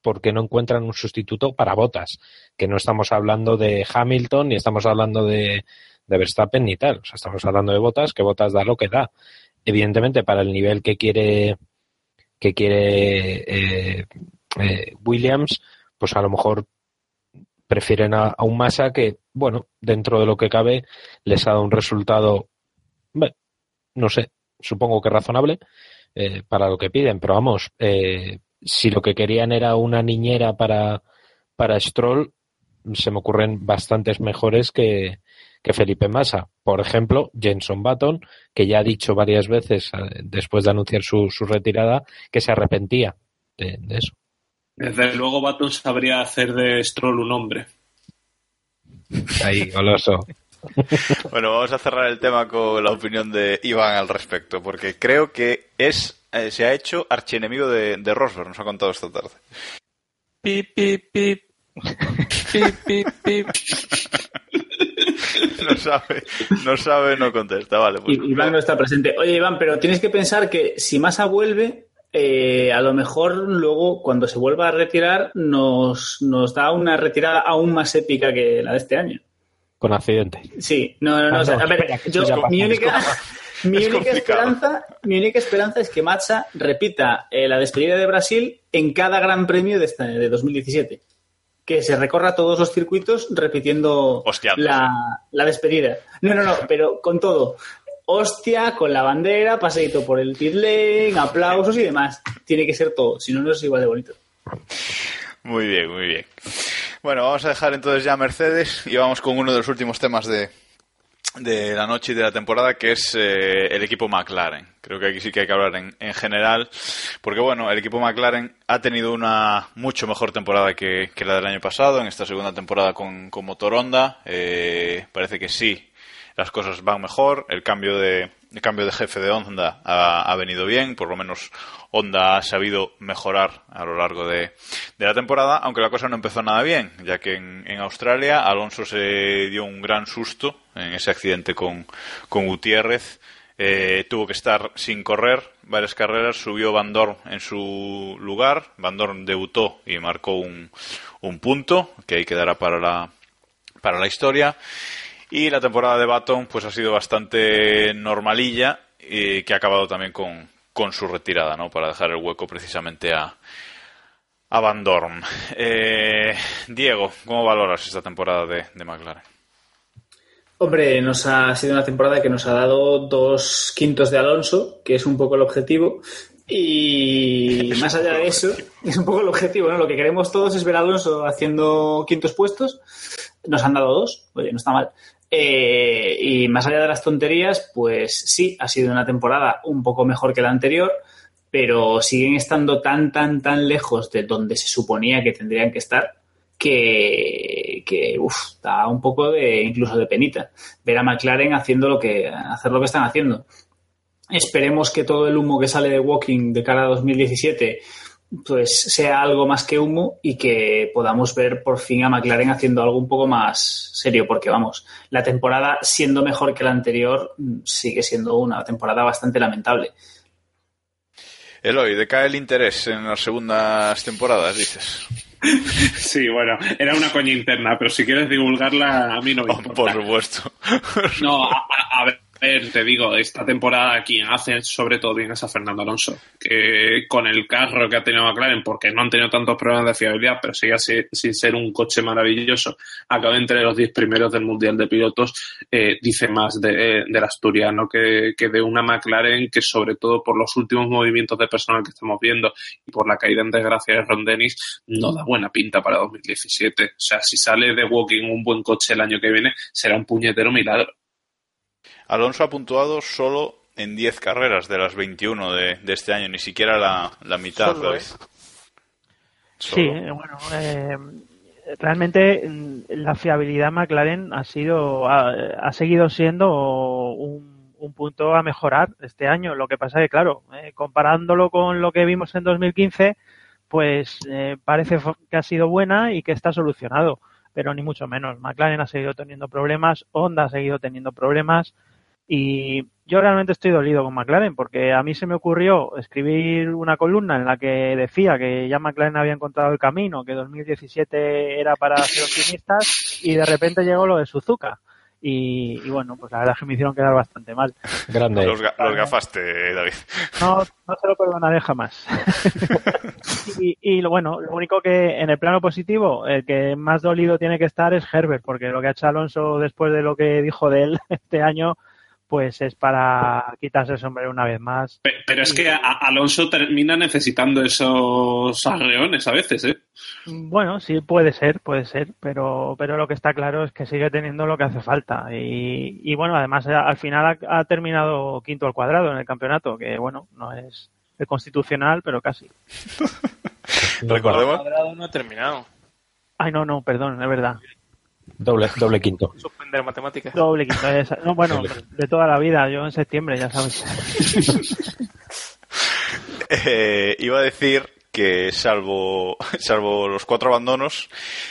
porque no encuentran un sustituto para Bottas, que no estamos hablando de Hamilton ni estamos hablando de, de Verstappen ni tal. O sea, estamos hablando de Bottas, que Bottas da lo que da. Evidentemente, para el nivel que quiere que quiere eh, eh, Williams, pues a lo mejor prefieren a, un Massa que, bueno, dentro de lo que cabe, les ha dado un resultado, no sé, supongo que razonable eh, para lo que piden, pero vamos, eh, si lo que querían era una niñera para, para Stroll, se me ocurren bastantes mejores que, que Felipe Massa. Por ejemplo, Jenson Button, que ya ha dicho varias veces eh, después de anunciar su, su retirada que se arrepentía de, de eso. Desde luego, Baton sabría hacer de Stroll un hombre. Ahí, goloso. Bueno, vamos a cerrar el tema con la opinión de Iván al respecto, porque creo que es eh, se ha hecho archienemigo de, de Rosberg, nos ha contado esta tarde. Pip, pip, pip. Pip, pip, pip. No sabe, no sabe, no contesta, vale. Pues, Iván no está presente. Oye, Iván, pero tienes que pensar que si Massa vuelve, eh, a lo mejor luego, cuando se vuelva a retirar, nos, nos da una retirada aún más épica que la de este año. Con accidente. Sí, no, no, no. Ah, o sea, no, a ver, espera, que yo- mi única, mi Es única complicado. esperanza, mi única esperanza es que Massa repita eh, la despedida de Brasil en cada Gran Premio de, esta, de 2017. Que se recorra todos los circuitos repitiendo Hostiando. la, la despedida. No, no, no, pero con todo. Hostia, con la bandera, paseíto por el pit lane, aplausos y demás. Tiene que ser todo, si no, no es igual de bonito. Muy bien, muy bien. Bueno, vamos a dejar entonces ya Mercedes y vamos con uno de los últimos temas de, de la noche y de la temporada, que es eh, el equipo McLaren. Creo que aquí sí que hay que hablar en, en general, porque bueno, el equipo McLaren ha tenido una mucho mejor temporada que, que la del año pasado, en esta segunda temporada con, con motor Honda. Eh, parece que sí, las cosas van mejor, el cambio de, el cambio de jefe de Honda ha, ha venido bien, por lo menos Honda ha sabido mejorar a lo largo de, de la temporada, aunque la cosa no empezó nada bien, ya que en, en Australia Alonso se dio un gran susto en ese accidente con, con Gutiérrez, eh, tuvo que estar sin correr varias carreras, subió Van Dorn en su lugar, Van Dorn debutó y marcó un, un punto, que ahí quedará para la, para la historia. Y la temporada de Baton pues ha sido bastante normalilla, y que ha acabado también con, con su retirada, ¿no? Para dejar el hueco precisamente a, a Van Dorn. Eh, Diego, ¿cómo valoras esta temporada de, de McLaren? Hombre, nos ha sido una temporada que nos ha dado dos quintos de Alonso, que es un poco el objetivo. Y más allá de eso, es un poco el objetivo, ¿no? Lo que queremos todos es ver a Alonso haciendo quintos puestos. Nos han dado dos, oye, no está mal. Eh, y más allá de las tonterías, pues sí, ha sido una temporada un poco mejor que la anterior, pero siguen estando tan, tan, tan lejos de donde se suponía que tendrían que estar que, que uf, da un poco de incluso de penita ver a McLaren haciendo lo que hacer lo que están haciendo. Esperemos que todo el humo que sale de Walking de cara a 2017 pues sea algo más que humo y que podamos ver por fin a McLaren haciendo algo un poco más serio, porque vamos, la temporada siendo mejor que la anterior sigue siendo una temporada bastante lamentable. Eloy, decae el interés en las segundas temporadas, dices. Sí, bueno, era una coña interna, pero si quieres divulgarla, a mí no me importa. Por supuesto. No, a, a- a ver, te digo, esta temporada quien hace sobre todo bien es a Fernando Alonso, que con el carro que ha tenido McLaren, porque no han tenido tantos problemas de fiabilidad, pero sigue sin ser un coche maravilloso, acaba entre los 10 primeros del Mundial de Pilotos, eh, dice más de, del asturiano que, que de una McLaren que sobre todo por los últimos movimientos de personal que estamos viendo y por la caída en desgracia de Ron Dennis, no da buena pinta para 2017. O sea, si sale de Walking un buen coche el año que viene, será un puñetero milagro. Alonso ha puntuado solo en 10 carreras de las 21 de, de este año, ni siera la, la mitad. Solo, David. Sí, Solo. bueno, eh, realmente mm, la fiabilidad McLaren ha sido ha, ha seguido siendo un, un, punto a mejorar este año. Lo que pasa es que, claro, eh, comparándolo con lo que vimos en 2015, pues eh, parece que ha sido buena y que está solucionado, pero ni mucho menos. McLaren ha seguido teniendo problemas, Honda ha seguido teniendo problemas y yo realmente estoy dolido con McLaren porque a mí se me ocurrió escribir una columna en la que decía que ya McLaren había encontrado el camino, que 2017 era para ser optimistas y de repente llegó lo de Suzuka. Y, y, bueno, pues la verdad es que me hicieron quedar bastante mal. Grande. Los, ga los gafaste, David. No, no se lo perdonaré jamás. y, y, bueno, lo único que en el plano positivo, el que más dolido tiene que estar es Herbert, porque lo que ha hecho Alonso después de lo que dijo de él este año, pues es para quitarse el sombrero una vez más. Pero, pero es que a, Alonso termina necesitando esos arreones a veces, ¿eh? Bueno, sí, puede ser, puede ser, pero, pero lo que está claro es que sigue teniendo lo que hace falta. Y, y bueno, además al final ha, ha, terminado quinto al cuadrado en el campeonato, que bueno, no es el constitucional, pero casi. Recordemos. El cuadrado no ha terminado. Ay, no, no, perdón, es verdad. Doble, doble quinto. Suspender matemáticas. Doble quinto. Esa. No, bueno, de toda la vida. Yo en septiembre, ya sabes. eh, iba a decir que salvo, salvo los cuatro abandonos,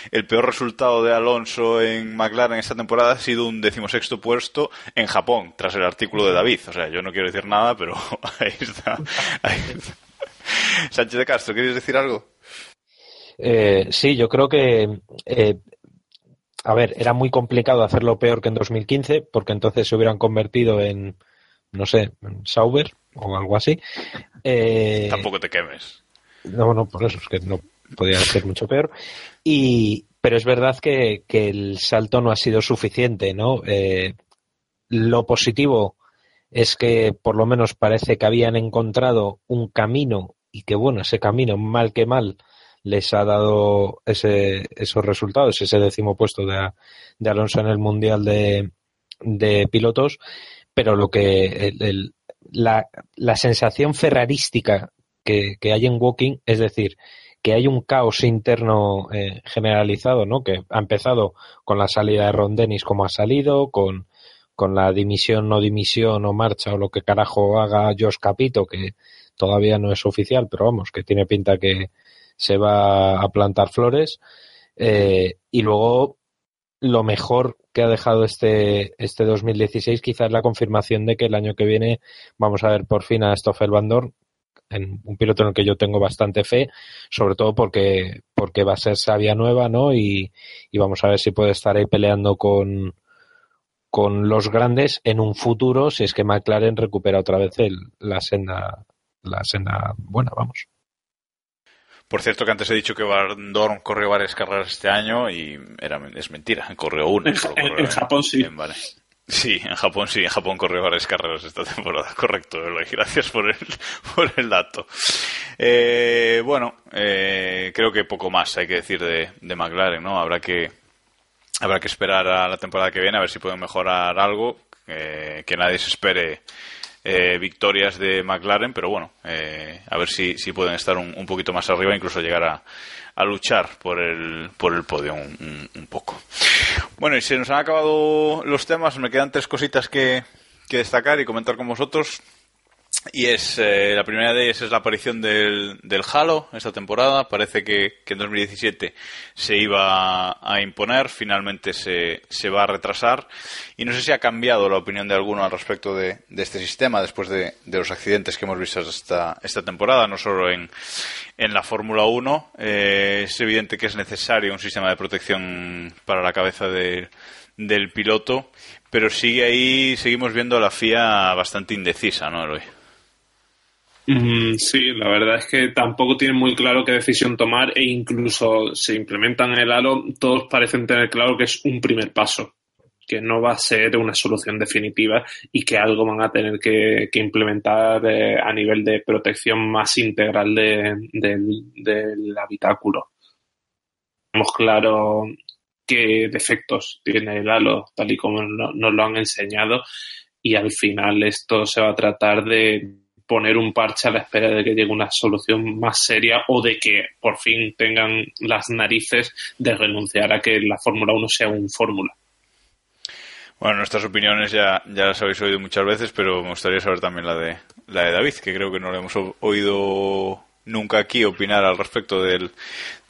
el peor resultado de Alonso en McLaren esta temporada ha sido un decimosexto puesto en Japón, tras el artículo de David. O sea, yo no quiero decir nada, pero ahí está. Ahí está. Sánchez de Castro, ¿quieres decir algo? Eh, sí, yo creo que eh, a ver, era muy complicado hacerlo peor que en 2015, porque entonces se hubieran convertido en, no sé, en Sauber o algo así. Eh, Tampoco te quemes. No, no, por eso es que no podía ser mucho peor. Y, pero es verdad que, que el salto no ha sido suficiente, ¿no? Eh, lo positivo es que por lo menos parece que habían encontrado un camino y que bueno, ese camino, mal que mal, les ha dado ese, esos resultados, ese décimo puesto de, de Alonso en el Mundial de, de Pilotos, pero lo que el, la, la, sensación ferrarística que, que, hay en Walking, es decir, que hay un caos interno eh, generalizado, ¿no? Que ha empezado con la salida de Ron Dennis como ha salido, con, con la dimisión, no dimisión o marcha o lo que carajo haga Josh Capito, que todavía no es oficial, pero vamos, que tiene pinta que, se va a plantar flores. Eh, y luego, lo mejor que ha dejado este, este 2016 quizás la confirmación de que el año que viene vamos a ver por fin a Stoffel Van Dorn, en un piloto en el que yo tengo bastante fe, sobre todo porque, porque va a ser sabia nueva, ¿no? Y, y vamos a ver si puede estar ahí peleando con, con los grandes en un futuro si es que McLaren recupera otra vez el, la senda la senda buena, vamos. Por cierto, que antes he dicho que Van Dorn corrió varias carreras este año y era, es mentira, corrió una. En, corrió en, en Japón sí. Vale. Sí, en Japón sí, en Japón corrió varias carreras esta temporada, correcto, Eloy. Gracias por el, por el dato. Eh, bueno, eh, creo que poco más hay que decir de, de McLaren, ¿no? Habrá que, habrá que esperar a la temporada que viene a ver si pueden mejorar algo, eh, que nadie se espere eh, victorias de McLaren, pero bueno, eh, a ver si, si pueden estar un, un, poquito más arriba, incluso llegar a, a luchar por el, por el podio un, un, un, poco. Bueno, y se nos han acabado los temas, me quedan tres cositas que, que destacar y comentar con vosotros. Y es eh, la primera de ellas es la aparición del, del Halo esta temporada. Parece que, que, en 2017 se iba a imponer, finalmente se, se, va a retrasar. Y no sé si ha cambiado la opinión de alguno al respecto de, de este sistema después de, de, los accidentes que hemos visto esta, esta temporada, no solo en, en la Fórmula 1. Eh, es evidente que es necesario un sistema de protección para la cabeza de, del piloto, pero sigue ahí, seguimos viendo a la FIA bastante indecisa, ¿no, Eloy? Sí, la verdad es que tampoco tienen muy claro qué decisión tomar e incluso se implementan en el halo, todos parecen tener claro que es un primer paso, que no va a ser una solución definitiva y que algo van a tener que, implementar eh, a nivel de protección más integral de, del habitáculo. Tenemos claro qué defectos tiene el halo, tal y como nos lo han enseñado, y al final esto se va a tratar de poner un parche a la espera de que llegue una solución más seria o de que por fin tengan las narices de renunciar a que la Fórmula 1 sea un fórmula. Bueno, nuestras opiniones ya, ya las habéis oído muchas veces, pero me gustaría saber también la de, la de David, que creo que no lo hemos oído nunca aquí opinar al respecto del,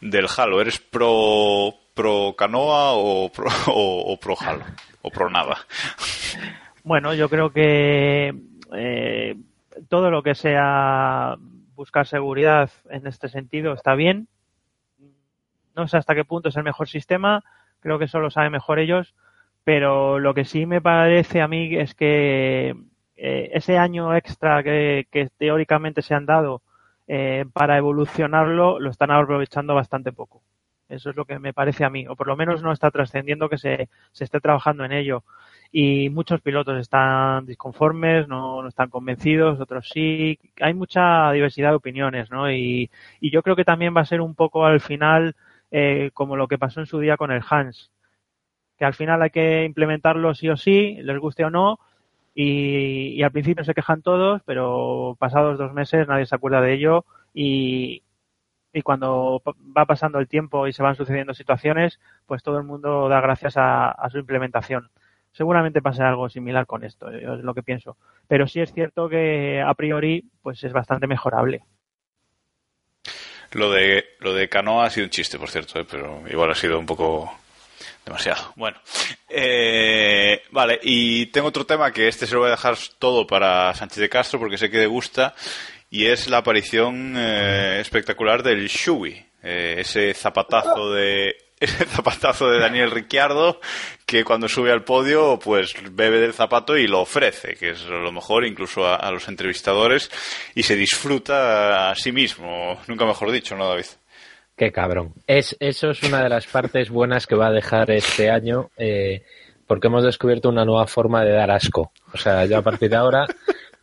del Halo. ¿Eres pro, pro canoa o pro, o, o pro Halo? O pro nada. Bueno, yo creo que eh, todo lo que sea buscar seguridad en este sentido está bien. No sé hasta qué punto es el mejor sistema, creo que eso lo saben mejor ellos, pero lo que sí me parece a mí es que eh, ese año extra que, teóricamente se han dado eh, para evolucionarlo lo están aprovechando bastante poco. Eso es lo que me parece a mí, o por lo menos no está trascendiendo que se, se esté trabajando en ello. Y muchos pilotos están disconformes, no, no están convencidos, otros sí. Hay mucha diversidad de opiniones, ¿no? Y, y yo creo que también va a ser un poco al final eh, como lo que pasó en su día con el Hans, que al final hay que implementarlo sí o sí, les guste o no, y, y al principio se quejan todos, pero pasados dos meses nadie se acuerda de ello y, y cuando va pasando el tiempo y se van sucediendo situaciones, pues todo el mundo da gracias a, a su implementación. Seguramente pase algo similar con esto, yo es lo que pienso. Pero sí es cierto que a priori pues es bastante mejorable. Lo de, lo de canoa ha sido un chiste, por cierto, ¿eh? pero igual ha sido un poco demasiado. Bueno, eh, vale, y tengo otro tema que este se lo voy a dejar todo para Sánchez de Castro porque sé que le gusta y es la aparición eh, espectacular del Shui, eh, ese zapatazo de ese zapatazo de Daniel Ricciardo que cuando sube al podio pues bebe del zapato y lo ofrece, que es lo mejor incluso a, los entrevistadores y se disfruta a sí mismo, nunca mejor dicho, ¿no, David? Qué cabrón. Es, eso es una de las partes buenas que va a dejar este año, eh, porque hemos descubierto una nueva forma de dar asco. O sea, yo a partir de ahora,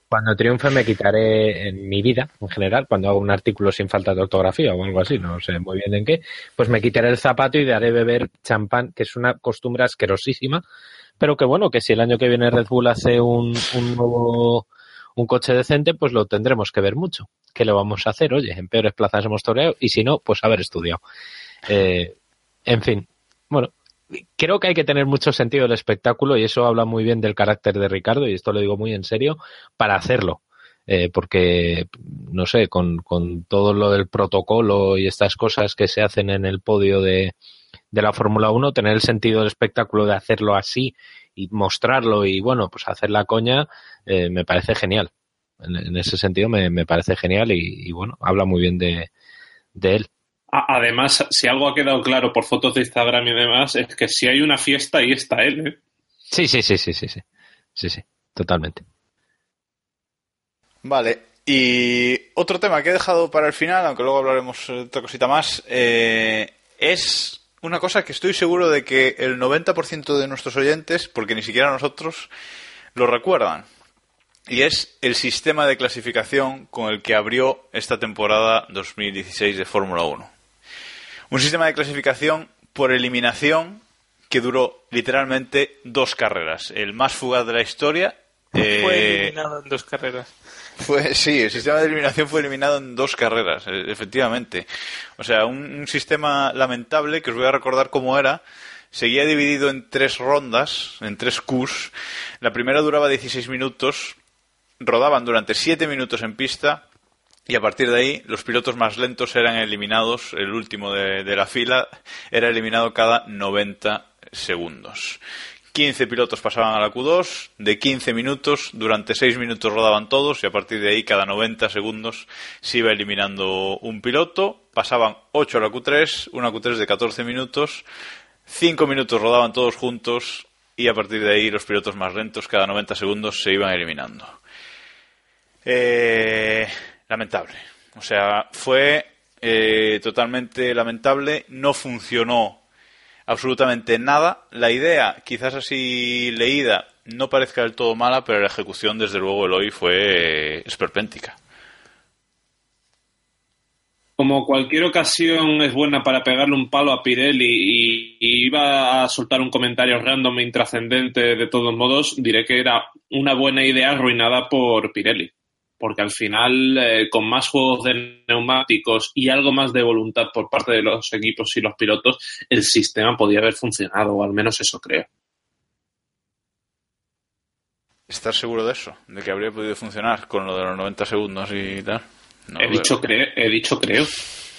cuando triunfe me quitaré en mi vida, en general, cuando hago un artículo sin falta de ortografía o algo así, no sé muy bien en qué, pues me quitaré el zapato y daré beber champán, que es una costumbre asquerosísima, pero que bueno, que si el año que viene Red Bull hace un, un nuevo un coche decente, pues lo tendremos que ver mucho. ¿Qué le vamos a hacer? Oye, en peores plazas hemos toreado y si no, pues haber estudiado. Eh, en fin, bueno, creo que hay que tener mucho sentido del espectáculo y eso habla muy bien del carácter de Ricardo y esto lo digo muy en serio para hacerlo. Eh, porque, no sé, con, con todo lo del protocolo y estas cosas que se hacen en el podio de, de la Fórmula 1, tener el sentido del espectáculo de hacerlo así y mostrarlo y bueno, pues hacer la coña, eh, me parece genial. En, ese sentido me, me parece genial y, y, bueno, habla muy bien de, de él. Además, si algo ha quedado claro por fotos de Instagram y demás, es que si hay una fiesta, ahí está él. ¿eh? Sí, sí, sí, sí, sí, sí, sí, sí, totalmente. Vale, y otro tema que he dejado para el final, aunque luego hablaremos de otra cosita más, eh, es una cosa que estoy seguro de que el 90% de nuestros oyentes, porque ni siquiera nosotros, lo recuerdan. Y es el sistema de clasificación con el que abrió esta temporada 2016 de Fórmula 1. Un sistema de clasificación por eliminación que duró literalmente dos carreras. El más fugaz de la historia. Fue eh, eliminado en dos carreras. fue, sí, el sistema de eliminación fue eliminado en dos carreras, e- efectivamente. O sea, un, un sistema lamentable que os voy a recordar cómo era. Seguía dividido en tres rondas, en tres Qs. La primera duraba 16 minutos, rodaban durante 7 minutos en pista y a partir de ahí los pilotos más lentos eran eliminados. El último de, la fila era eliminado cada 90 segundos. 15 pilotos pasaban a la Q2, de 15 minutos, durante 6 minutos rodaban todos y a partir de ahí cada 90 segundos se iba eliminando un piloto, pasaban 8 a la Q3, una Q3 de 14 minutos, 5 minutos rodaban todos juntos y a partir de ahí los pilotos más lentos cada 90 segundos se iban eliminando. Eh, lamentable. O sea, fue eh, totalmente lamentable, no funcionó absolutamente nada. La idea, quizás así leída, no parezca del todo mala, pero la ejecución, desde luego, el hoy fue eh, esperpéntica. Como cualquier ocasión es buena para pegarle un palo a Pirelli y, y iba a soltar un comentario random e intrascendente de todos modos, diré que era una buena idea arruinada por Pirelli. Porque al final, eh, con más juegos de neumáticos y algo más de voluntad por parte de los equipos y los pilotos, el sistema podía haber funcionado, o al menos eso creo. ¿Estás seguro de eso? ¿De que habría podido funcionar con lo de los 90 segundos y tal? No he, dicho veo. cre- he dicho creo.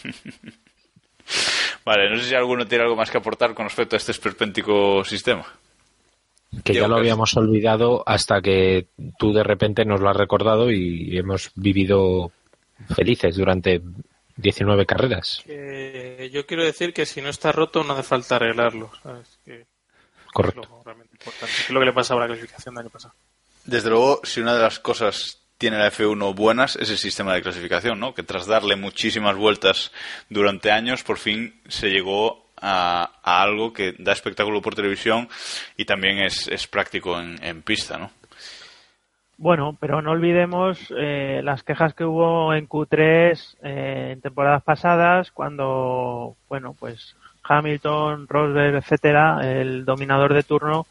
Vale, no sé si alguno tiene algo más que aportar con respecto a este esperpéntico sistema. Que ya Diego, lo habíamos olvidado hasta que tú de repente nos lo has recordado y hemos vivido felices durante 19 carreras. Que yo quiero decir que si no está roto no hace falta arreglarlo. ¿sabes? Que Correcto. es lo realmente importante. Que es lo que le pasaba a la clasificación del año pasado. Desde luego, si una de las cosas tiene la F1 buenas es el sistema de clasificación, ¿no? Que tras darle muchísimas vueltas durante años, por fin se llegó a, a algo que da espectáculo por televisión y también es, es práctico en, pista, ¿no? Bueno, pero no olvidemos eh, las quejas que hubo en Q3 eh, en temporadas pasadas cuando, bueno, pues Hamilton, Rosberg, etcétera, el dominador de turno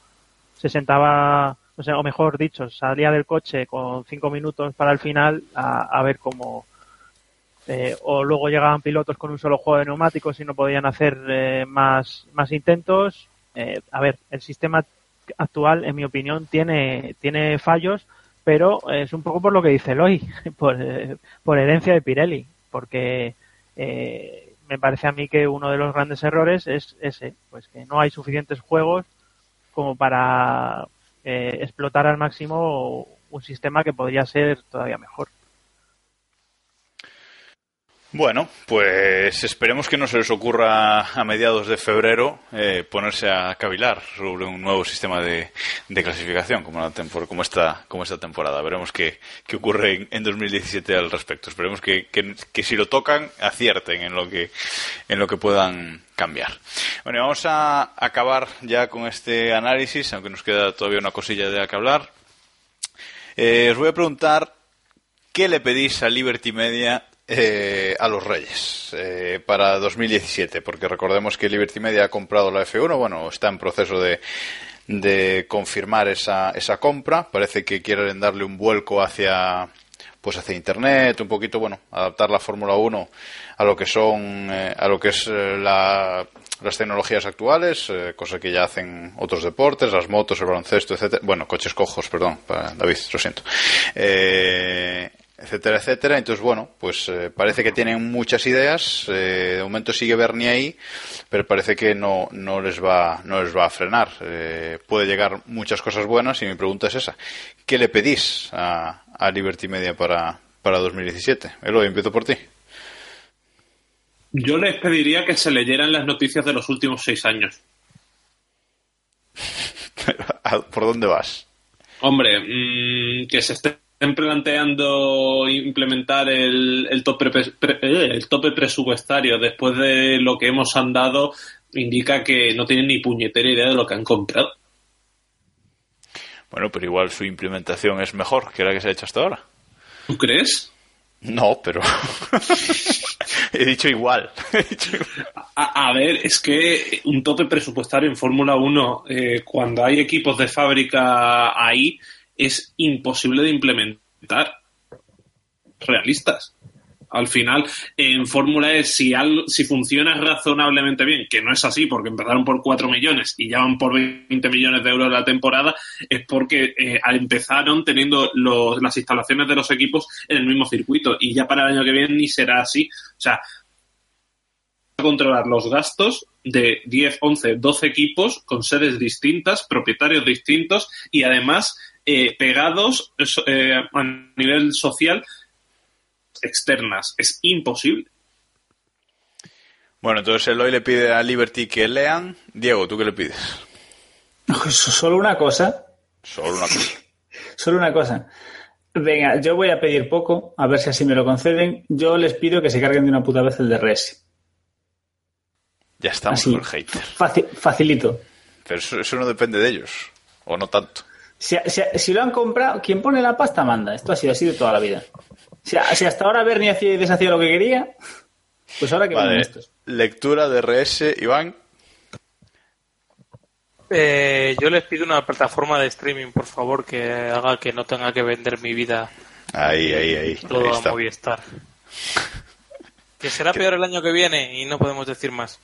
se sentaba, o sea, o mejor dicho, salía del coche con cinco minutos para el final a, a ver cómo eh, o luego llegaban pilotos con un solo juego de neumáticos y no podían hacer eh, más más intentos. Eh, a ver, el sistema actual, en mi opinión, tiene tiene fallos, pero es un poco por lo que dice Eloy, por, eh, por herencia de Pirelli, porque eh, me parece a mí que uno de los grandes errores es ese, pues que no hay suficientes juegos como para eh, explotar al máximo un sistema que podría ser todavía mejor. Bueno, pues esperemos que no se les ocurra a mediados de febrero eh, ponerse a cavilar sobre un nuevo sistema de, clasificación como, la como, esta, como esta temporada. Veremos qué, ocurre en, en 2017 al respecto. Esperemos que, si lo tocan acierten en lo que, en lo que puedan cambiar. Bueno, vamos a acabar ya con este análisis, aunque nos queda todavía una cosilla de la que hablar. Eh, os voy a preguntar ¿Qué le pedís a Liberty Media eh, a los Reyes eh, para 2017? Porque recordemos que Liberty Media ha comprado la F1, bueno, está en proceso de, de confirmar esa, esa compra. Parece que quieren darle un vuelco hacia pues hacia internet, un poquito, bueno, adaptar la Fórmula 1 a lo que son, eh, a lo que es eh, la- las tecnologías actuales, eh, cosa que ya hacen otros deportes, las motos, el baloncesto, etcétera. Bueno, coches cojos, perdón, para David, lo siento. Eh, etcétera, etcétera. Entonces, bueno, pues eh, parece que tienen muchas ideas. eh, de momento sigue Bernie ahí, pero parece que no, no les va, no les va a frenar. Eh, puede llegar muchas cosas buenas y mi pregunta es esa. ¿Qué le pedís a, a Liberty Media para, para 2017? Eloy, empiezo por ti. Yo les pediría que se leyeran las noticias de los últimos seis años. ¿Por dónde vas? Hombre, mm, que se estén planteando implementar el, el, tope, eh, el tope presupuestario después de lo que hemos andado indica que no tienen ni puñetera idea de lo que han comprado. Bueno, pero igual su implementación es mejor que la que se ha hecho hasta ahora. ¿Tú crees? No, pero he dicho igual. He dicho igual. A, a ver, es que un tope presupuestario en Fórmula 1, eh, cuando hay equipos de fábrica ahí, es imposible de implementar. Realistas. Al final, en Fórmula E, si, algo, si funciona razonablemente bien, que no es así, porque empezaron por 4 millones y ya van por 20 millones de euros la temporada, es porque eh, empezaron teniendo las instalaciones de los equipos en el mismo circuito y ya para el año que viene ni será así. O sea, controlar los gastos de 10, 11, 12 equipos con sedes distintas, propietarios distintos y además eh, pegados eh, a nivel social externas. Es imposible. Bueno, entonces Eloy le pide a Liberty que lean. Diego, ¿tú qué le pides? Solo una cosa. Solo una cosa. Solo una cosa. Venga, yo voy a pedir poco, a ver si así me lo conceden. Yo les pido que se carguen de una puta vez el de Res. Ya estamos Así. con el hater. Faci- facilito. Pero eso, eso no depende de ellos. O no tanto. Si, si- si lo han comprado, quien pone la pasta manda. Esto ha sido así de toda la vida. Si, si hasta ahora Bernie hacía y deshacía lo que quería, pues ahora que Vale. estos. Lectura de RS, Iván. Eh, yo les pido una plataforma de streaming, por favor, que haga que no tenga que vender mi vida Ahí, ahí, ahí. Todo ahí a. Movistar. Que será peor el año que viene y no podemos decir más.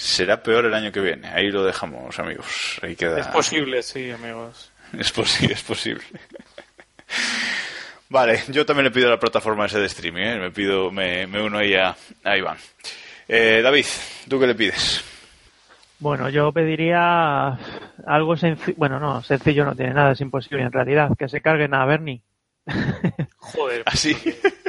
Será peor el año que viene. Ahí lo dejamos, amigos. Ahí queda. Es posible, sí, amigos. Es posible, es posible. Vale, yo también le pido a la plataforma ese de streaming, ¿eh? me pido, me, me uno ahí a, a Iván. Eh, David, ¿tú qué le pides? Bueno, yo pediría algo sencillo. Bueno, no, sencillo no tiene nada, es imposible en realidad. Que se carguen a Bernie. Joder. Así.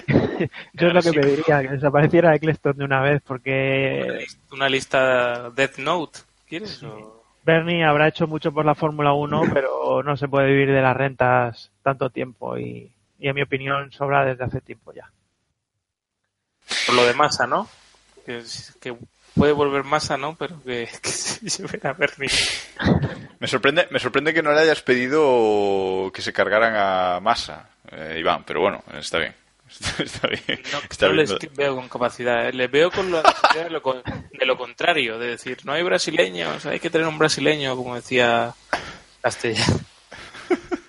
Yo es lo que pediría, que desapareciera Eccleston de una vez, porque Una lista Death Note, ¿quieres? O- Bernie habrá hecho mucho por la Fórmula 1, pero no se puede vivir de las rentas tanto tiempo y, y en mi opinión sobra desde hace tiempo ya. Por lo de masa, ¿no? Que, puede volver masa, ¿no? Pero que, que se lleven a Bernie. Me sorprende, me sorprende que no le hayas pedido que se cargaran a masa, eh, Iván, pero bueno, está bien. Está bien. Está No bien. les veo con capacidad, ¿eh? les veo con la necesidad de lo, con- de lo contrario, de decir, no hay brasileños, hay que tener un brasileño, como decía Castellano.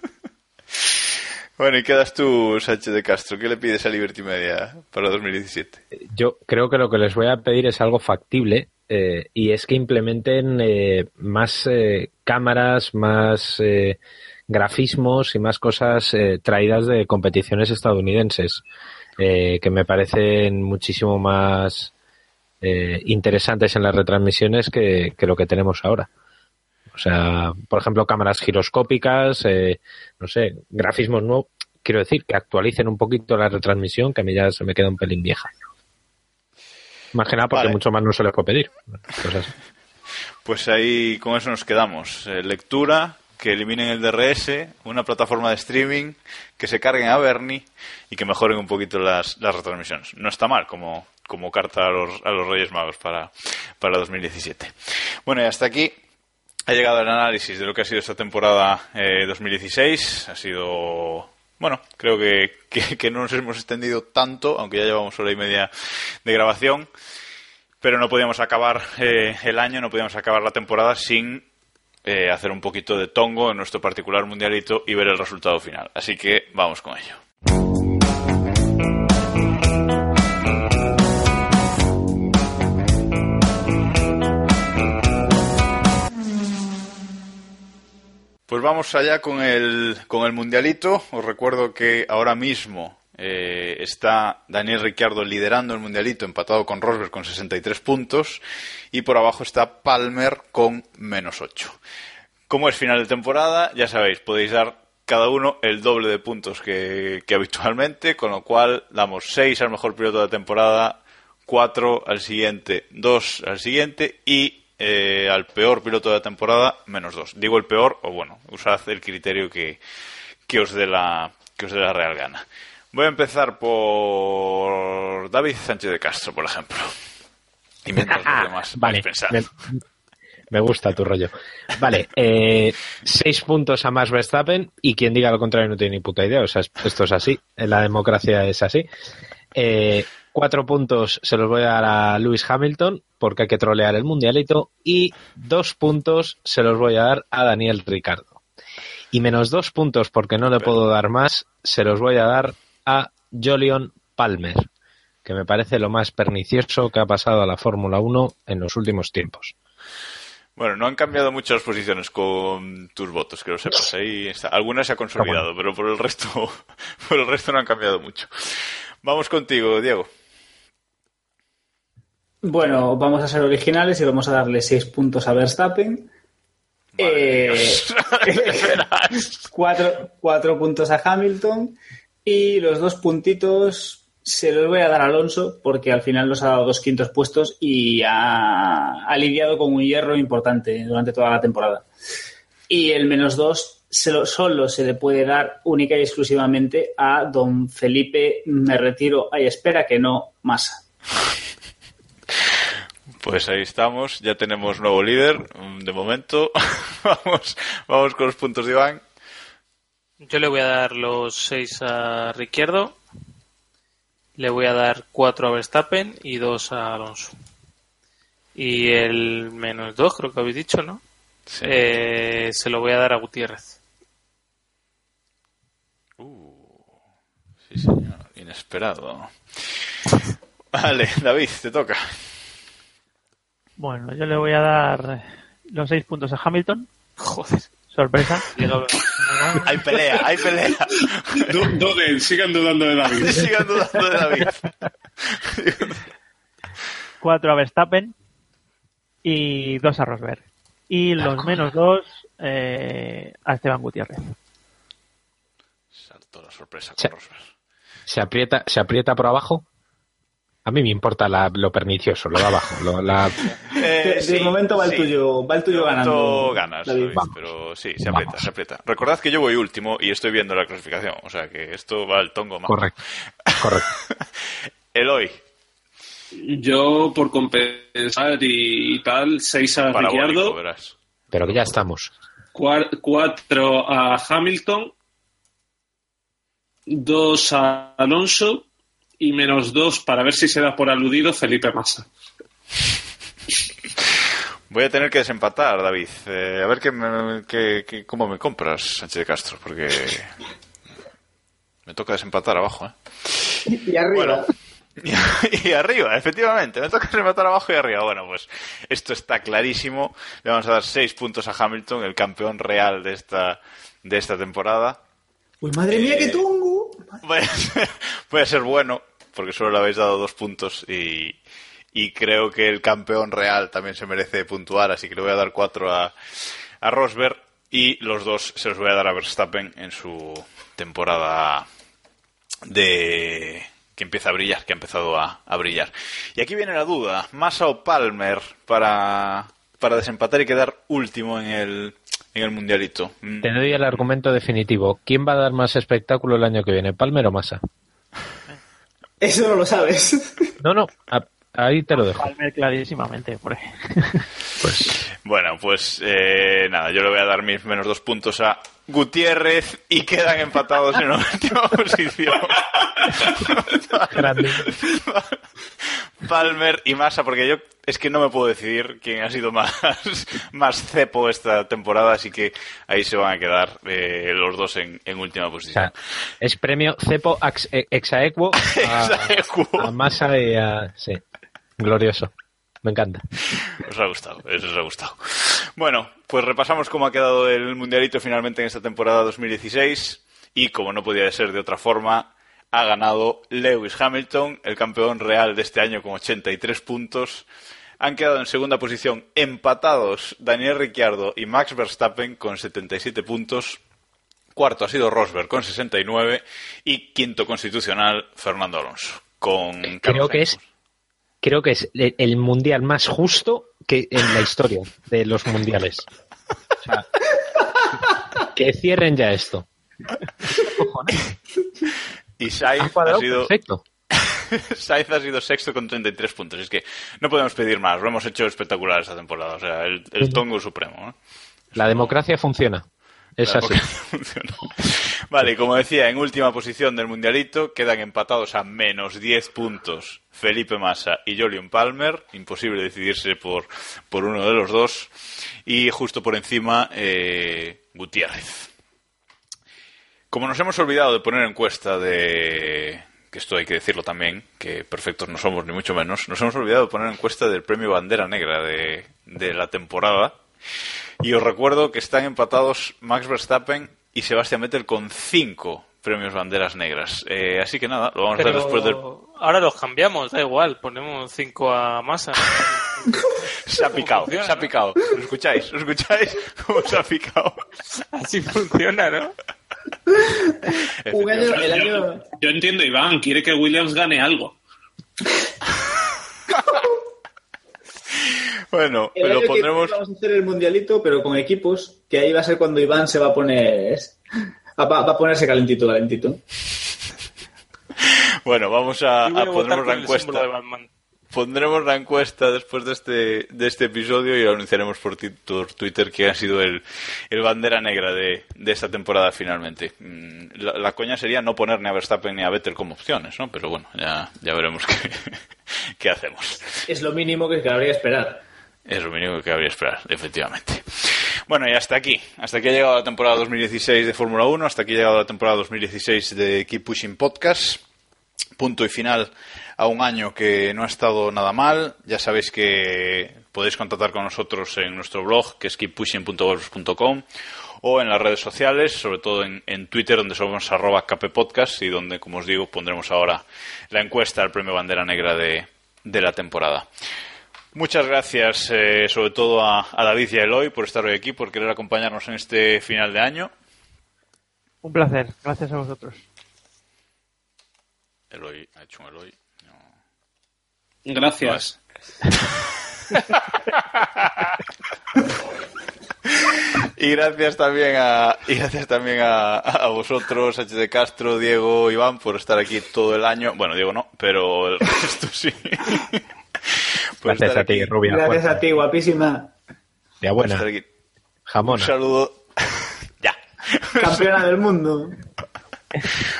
Bueno, y quedas tú, Sánchez de Castro. ¿Qué le pides a Liberty Media para 2017? Yo creo que lo que les voy a pedir es algo factible eh, y es que implementen eh, más eh, cámaras, más eh, grafismos y más cosas eh, traídas de competiciones estadounidenses eh, que me parecen muchísimo más eh, interesantes en las retransmisiones que, que lo que tenemos ahora. O sea, por ejemplo, cámaras giroscópicas, no sé, grafismos nuevos. Quiero decir, que actualicen un poquito la retransmisión, que a mí ya se me queda un pelín vieja. Más que nada porque Vale. mucho más no se les puede pedir. Cosas. Pues ahí con eso nos quedamos. Eh, lectura, que eliminen el DRS, una plataforma de streaming, que se carguen a Bernie y que mejoren un poquito las, las retransmisiones. No está mal como, como carta a los, a los Reyes Magos para, para 2017. Bueno, y hasta aquí ha llegado el análisis de lo que ha sido esta temporada eh, 2016. Ha sido, bueno, creo que, que, que no nos hemos extendido tanto, aunque ya llevamos hora y media de grabación pero no podíamos acabar eh, el año, no podíamos acabar la temporada sin eh, hacer un poquito de tongo en nuestro particular mundialito y ver el resultado final. Así que vamos con ello. Pues vamos allá con el, con el mundialito. Os recuerdo que ahora mismo eh, está Daniel Ricciardo liderando el mundialito, empatado con Rosberg con 63 puntos. Y por abajo está Palmer con menos 8. Como es final de temporada, ya sabéis, podéis dar cada uno el doble de puntos que, habitualmente, con lo cual damos 6 al mejor piloto de la temporada, 4 al siguiente, 2 al siguiente y eh, al peor piloto de la temporada, menos 2. Digo el peor, o bueno, usad el criterio que, que os dé la, que os dé la real gana. Voy a empezar por David Sánchez de Castro, por ejemplo. Y mientras los demás Vale, me, me gusta tu rollo. Vale, eh, seis puntos a Max Verstappen y quien diga lo contrario no tiene ni puta idea. O sea, esto es así, la democracia es así. Eh, cuatro puntos se los voy a dar a Lewis Hamilton porque hay que trolear el mundialito y dos puntos se los voy a dar a Daniel Ricardo. Y menos dos puntos porque no le puedo dar más, se los voy a dar a Jolion Palmer, que me parece lo más pernicioso que ha pasado a la Fórmula 1 en los últimos tiempos. Bueno, no han cambiado mucho las posiciones con tus votos, que lo sepas. Ahí está. Algunas se ha consolidado, pero por el resto, por el resto no han cambiado mucho. Vamos contigo, Diego. Bueno, vamos a ser originales y vamos a darle 6 puntos a Verstappen. Eh, cuatro, cuatro puntos a Hamilton y los dos puntitos se los voy a dar a Alonso porque al final nos ha dado dos quintos puestos y ha, ha lidiado con un hierro importante durante toda la temporada. Y el menos dos solo se le puede dar única y exclusivamente a don Felipe Me retiro, ay espera que no, Massa. Pues ahí estamos, ya tenemos nuevo líder, de momento. vamos, vamos con los puntos de Iván. Yo le voy a dar los 6 a Ricciardo, le voy a dar 4 a Verstappen y 2 a Alonso. Y el menos 2, creo que habéis dicho, ¿no? Sí. Eh, se lo voy a dar a Gutiérrez. Uh, Sí, señor. Inesperado. Vale, David, te toca. Bueno, yo le voy a dar los seis puntos a Hamilton. Joder. Sorpresa. Hay pelea, hay pelea. Du- duden, sigan dudando de David. Sigan dudando de David. Cuatro a Verstappen y dos a Rosberg. Y los menos dos eh, a Esteban Gutiérrez. Saltó la sorpresa con Rosberg. ¿Se aprieta, ¿Se aprieta por abajo? A mí me importa la- lo pernicioso, lo de abajo. lo- la- Eh, de, sí, de momento va el sí. tuyo, va el tuyo De momento ganando. ganas. David, pero sí, se aprieta, se aprieta. Recordad que yo voy último y estoy viendo la clasificación, o sea que esto va al tongo más. correcto. Correcto. Eloy, Yo, por compensar y tal, 6 a Ricciardo. Pero que ya estamos. 4 a Hamilton, 2 a Alonso y menos 2 para ver si se da por aludido Felipe Massa. Voy a tener que desempatar, David. Eh, a ver qué me- qué- qué- cómo me compras, Sánchez de Castro, porque me toca desempatar abajo, ¿eh? Y arriba. Bueno, y, y arriba, efectivamente, me toca desempatar abajo y arriba. Bueno, pues esto está clarísimo. Le vamos a dar seis puntos a Hamilton, el campeón real de esta, de esta temporada. Uy, madre mía, qué tongo. Puede ser, puede ser bueno, porque solo le habéis dado dos puntos y, creo que el campeón real también se merece puntuar, así que le voy a dar cuatro a, a Rosberg y los dos se los voy a dar a Verstappen en su temporada de que empieza a brillar, que ha empezado a, a brillar. Y aquí viene la duda, Massa o Palmer para, para desempatar y quedar último en el, en el mundialito. Te doy el argumento definitivo. ¿Quién va a dar más espectáculo el año que viene, Palmer o Massa? Eso no lo sabes. No, no, a- ahí te lo dejo. Palmer clarísimamente. Por ahí. Bueno, pues eh, nada, yo le voy a dar mis menos dos puntos a Gutiérrez y quedan empatados en la última posición. Grande. Palmer y Massa, porque yo es que no me puedo decidir quién ha sido más, más cepo esta temporada, así que ahí se van a quedar eh, los dos en, en última O posición. sea, es premio cepo ax- e- exaequo a, Exaequo. a Massa y a... Sí, glorioso. Me encanta. Os ha gustado, eso os ha gustado. Bueno, pues repasamos cómo ha quedado el Mundialito finalmente en esta temporada 2016 y como no podía ser de otra forma, ha ganado Lewis Hamilton, el campeón real de este año con 83 puntos. Han quedado en segunda posición empatados Daniel Ricciardo y Max Verstappen con 77 puntos. Cuarto ha sido Rosberg con 69 y quinto constitucional Fernando Alonso con Creo Carlos que es creo que es el mundial más justo que en la historia de los mundiales. O sea, que cierren ya esto. y Sainz Ha sido perfecto. Sainz ha sido sexto con 33 puntos. Es que no podemos pedir más. Lo hemos hecho espectacular esta temporada. O sea, el, el tongo supremo. ¿no? La democracia funciona. Es así. Vale, como decía, en última posición del Mundialito quedan empatados a menos 10 puntos Felipe Massa y Jolion Palmer. Imposible decidirse por, por uno de los dos. Y justo por encima, eh, Gutiérrez. Como nos hemos olvidado de poner encuesta de que esto hay que decirlo también, que perfectos no somos ni mucho menos, nos hemos olvidado de poner encuesta del premio Bandera Negra de, de la temporada. Y os recuerdo que están empatados Max Verstappen y Sebastián Vettel con cinco premios Banderas Negras. Eh, así que nada, lo vamos a hacer Pero después del... ahora los cambiamos, da igual, ponemos 5 a masa. Se ha picado, funciona, se ha no? picado. ¿Lo escucháis? ¿Lo escucháis? ¿Cómo se ha picado? Así funciona, ¿no? Un año, el año, Yo, yo entiendo, Iván, quiere que Williams gane algo. Bueno, el pero pondremos... vamos a hacer el mundialito, pero con equipos, que ahí va a ser cuando Iván se va a poner. Va, a ponerse calentito, calentito. Bueno, vamos a, con la encuesta. Pondremos la encuesta después de este, de este episodio y lo anunciaremos por, ti- por Twitter que ha sido el, el bandera negra de, de esta temporada finalmente. Mm, La, la coña sería no poner ni a Verstappen ni a Vettel como opciones, ¿no? Pero bueno, ya, ya veremos qué, qué hacemos. Es lo mínimo que cabría esperar. Es lo mínimo que habría que esperar, efectivamente. Bueno, y hasta aquí. Hasta aquí ha llegado la temporada 2016 de Fórmula 1. Hasta aquí ha llegado la temporada 2016 de Keep Pushing Podcast. Punto y final a un año que no ha estado nada mal. Ya sabéis que podéis contactar con nosotros en nuestro blog, que es keeppushing.golf.com, o en las redes sociales, sobre todo en, en Twitter, donde somos arroba kppodcast y donde, como os digo, pondremos ahora la encuesta al premio Bandera Negra de, de la temporada. Muchas gracias, eh, sobre todo a, a David y a Eloy, por estar hoy aquí, por querer acompañarnos en este final de año. Un placer, gracias a vosotros. Eloy, ha hecho un Eloy. No. Gracias. Y gracias también a y gracias también a, a vosotros, H. de Castro, Diego, Iván, por estar aquí todo el año. Bueno, Diego no, pero el resto sí. Gracias a ti, aquí. Rubia. Gracias a ti, guapísima. Ya buena. aquí. Un saludo. ya. Campeona del mundo.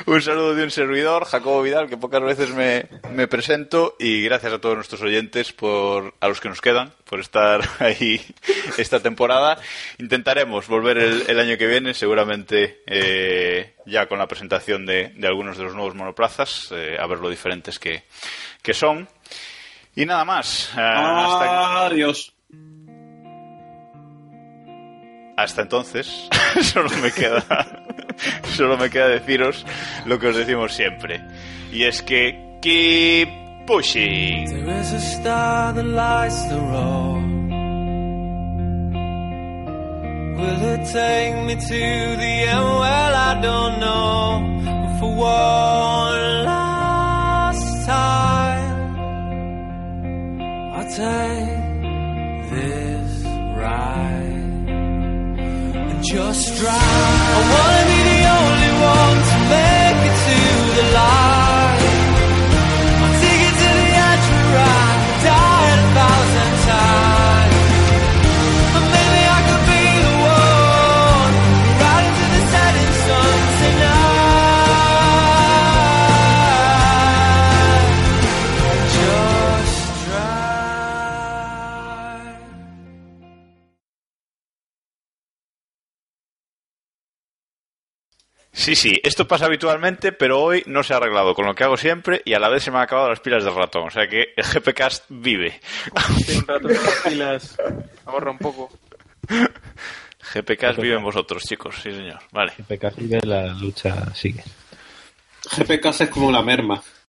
Un saludo de un servidor, Jacobo Vidal, que pocas veces me, me presento, y gracias a todos nuestros oyentes, por a los que nos quedan, por estar ahí esta temporada. Intentaremos volver el, el año que viene, seguramente eh, ya con la presentación de, de algunos de los nuevos monoplazas, eh, a ver lo diferentes que, que son. Y nada más. Ah, hasta, Adiós. hasta entonces, solo me queda solo me queda deciros lo que os decimos siempre. Y es que keep pushing. There is a star that lights the road. Will it take me to the end? Well, I don't know. But for one last time, I'll take this ride and just drive. I wanna be Sí, sí, esto pasa habitualmente, pero hoy no se ha arreglado con lo que hago siempre y a la vez se me han acabado las pilas del ratón. O sea que el GPcast vive. Tiene un rato sin las pilas. Ahorra un poco. GPcast vive en vosotros, chicos. Sí, señor. Vale. Casi de la lucha sigue. GPK es como una merma.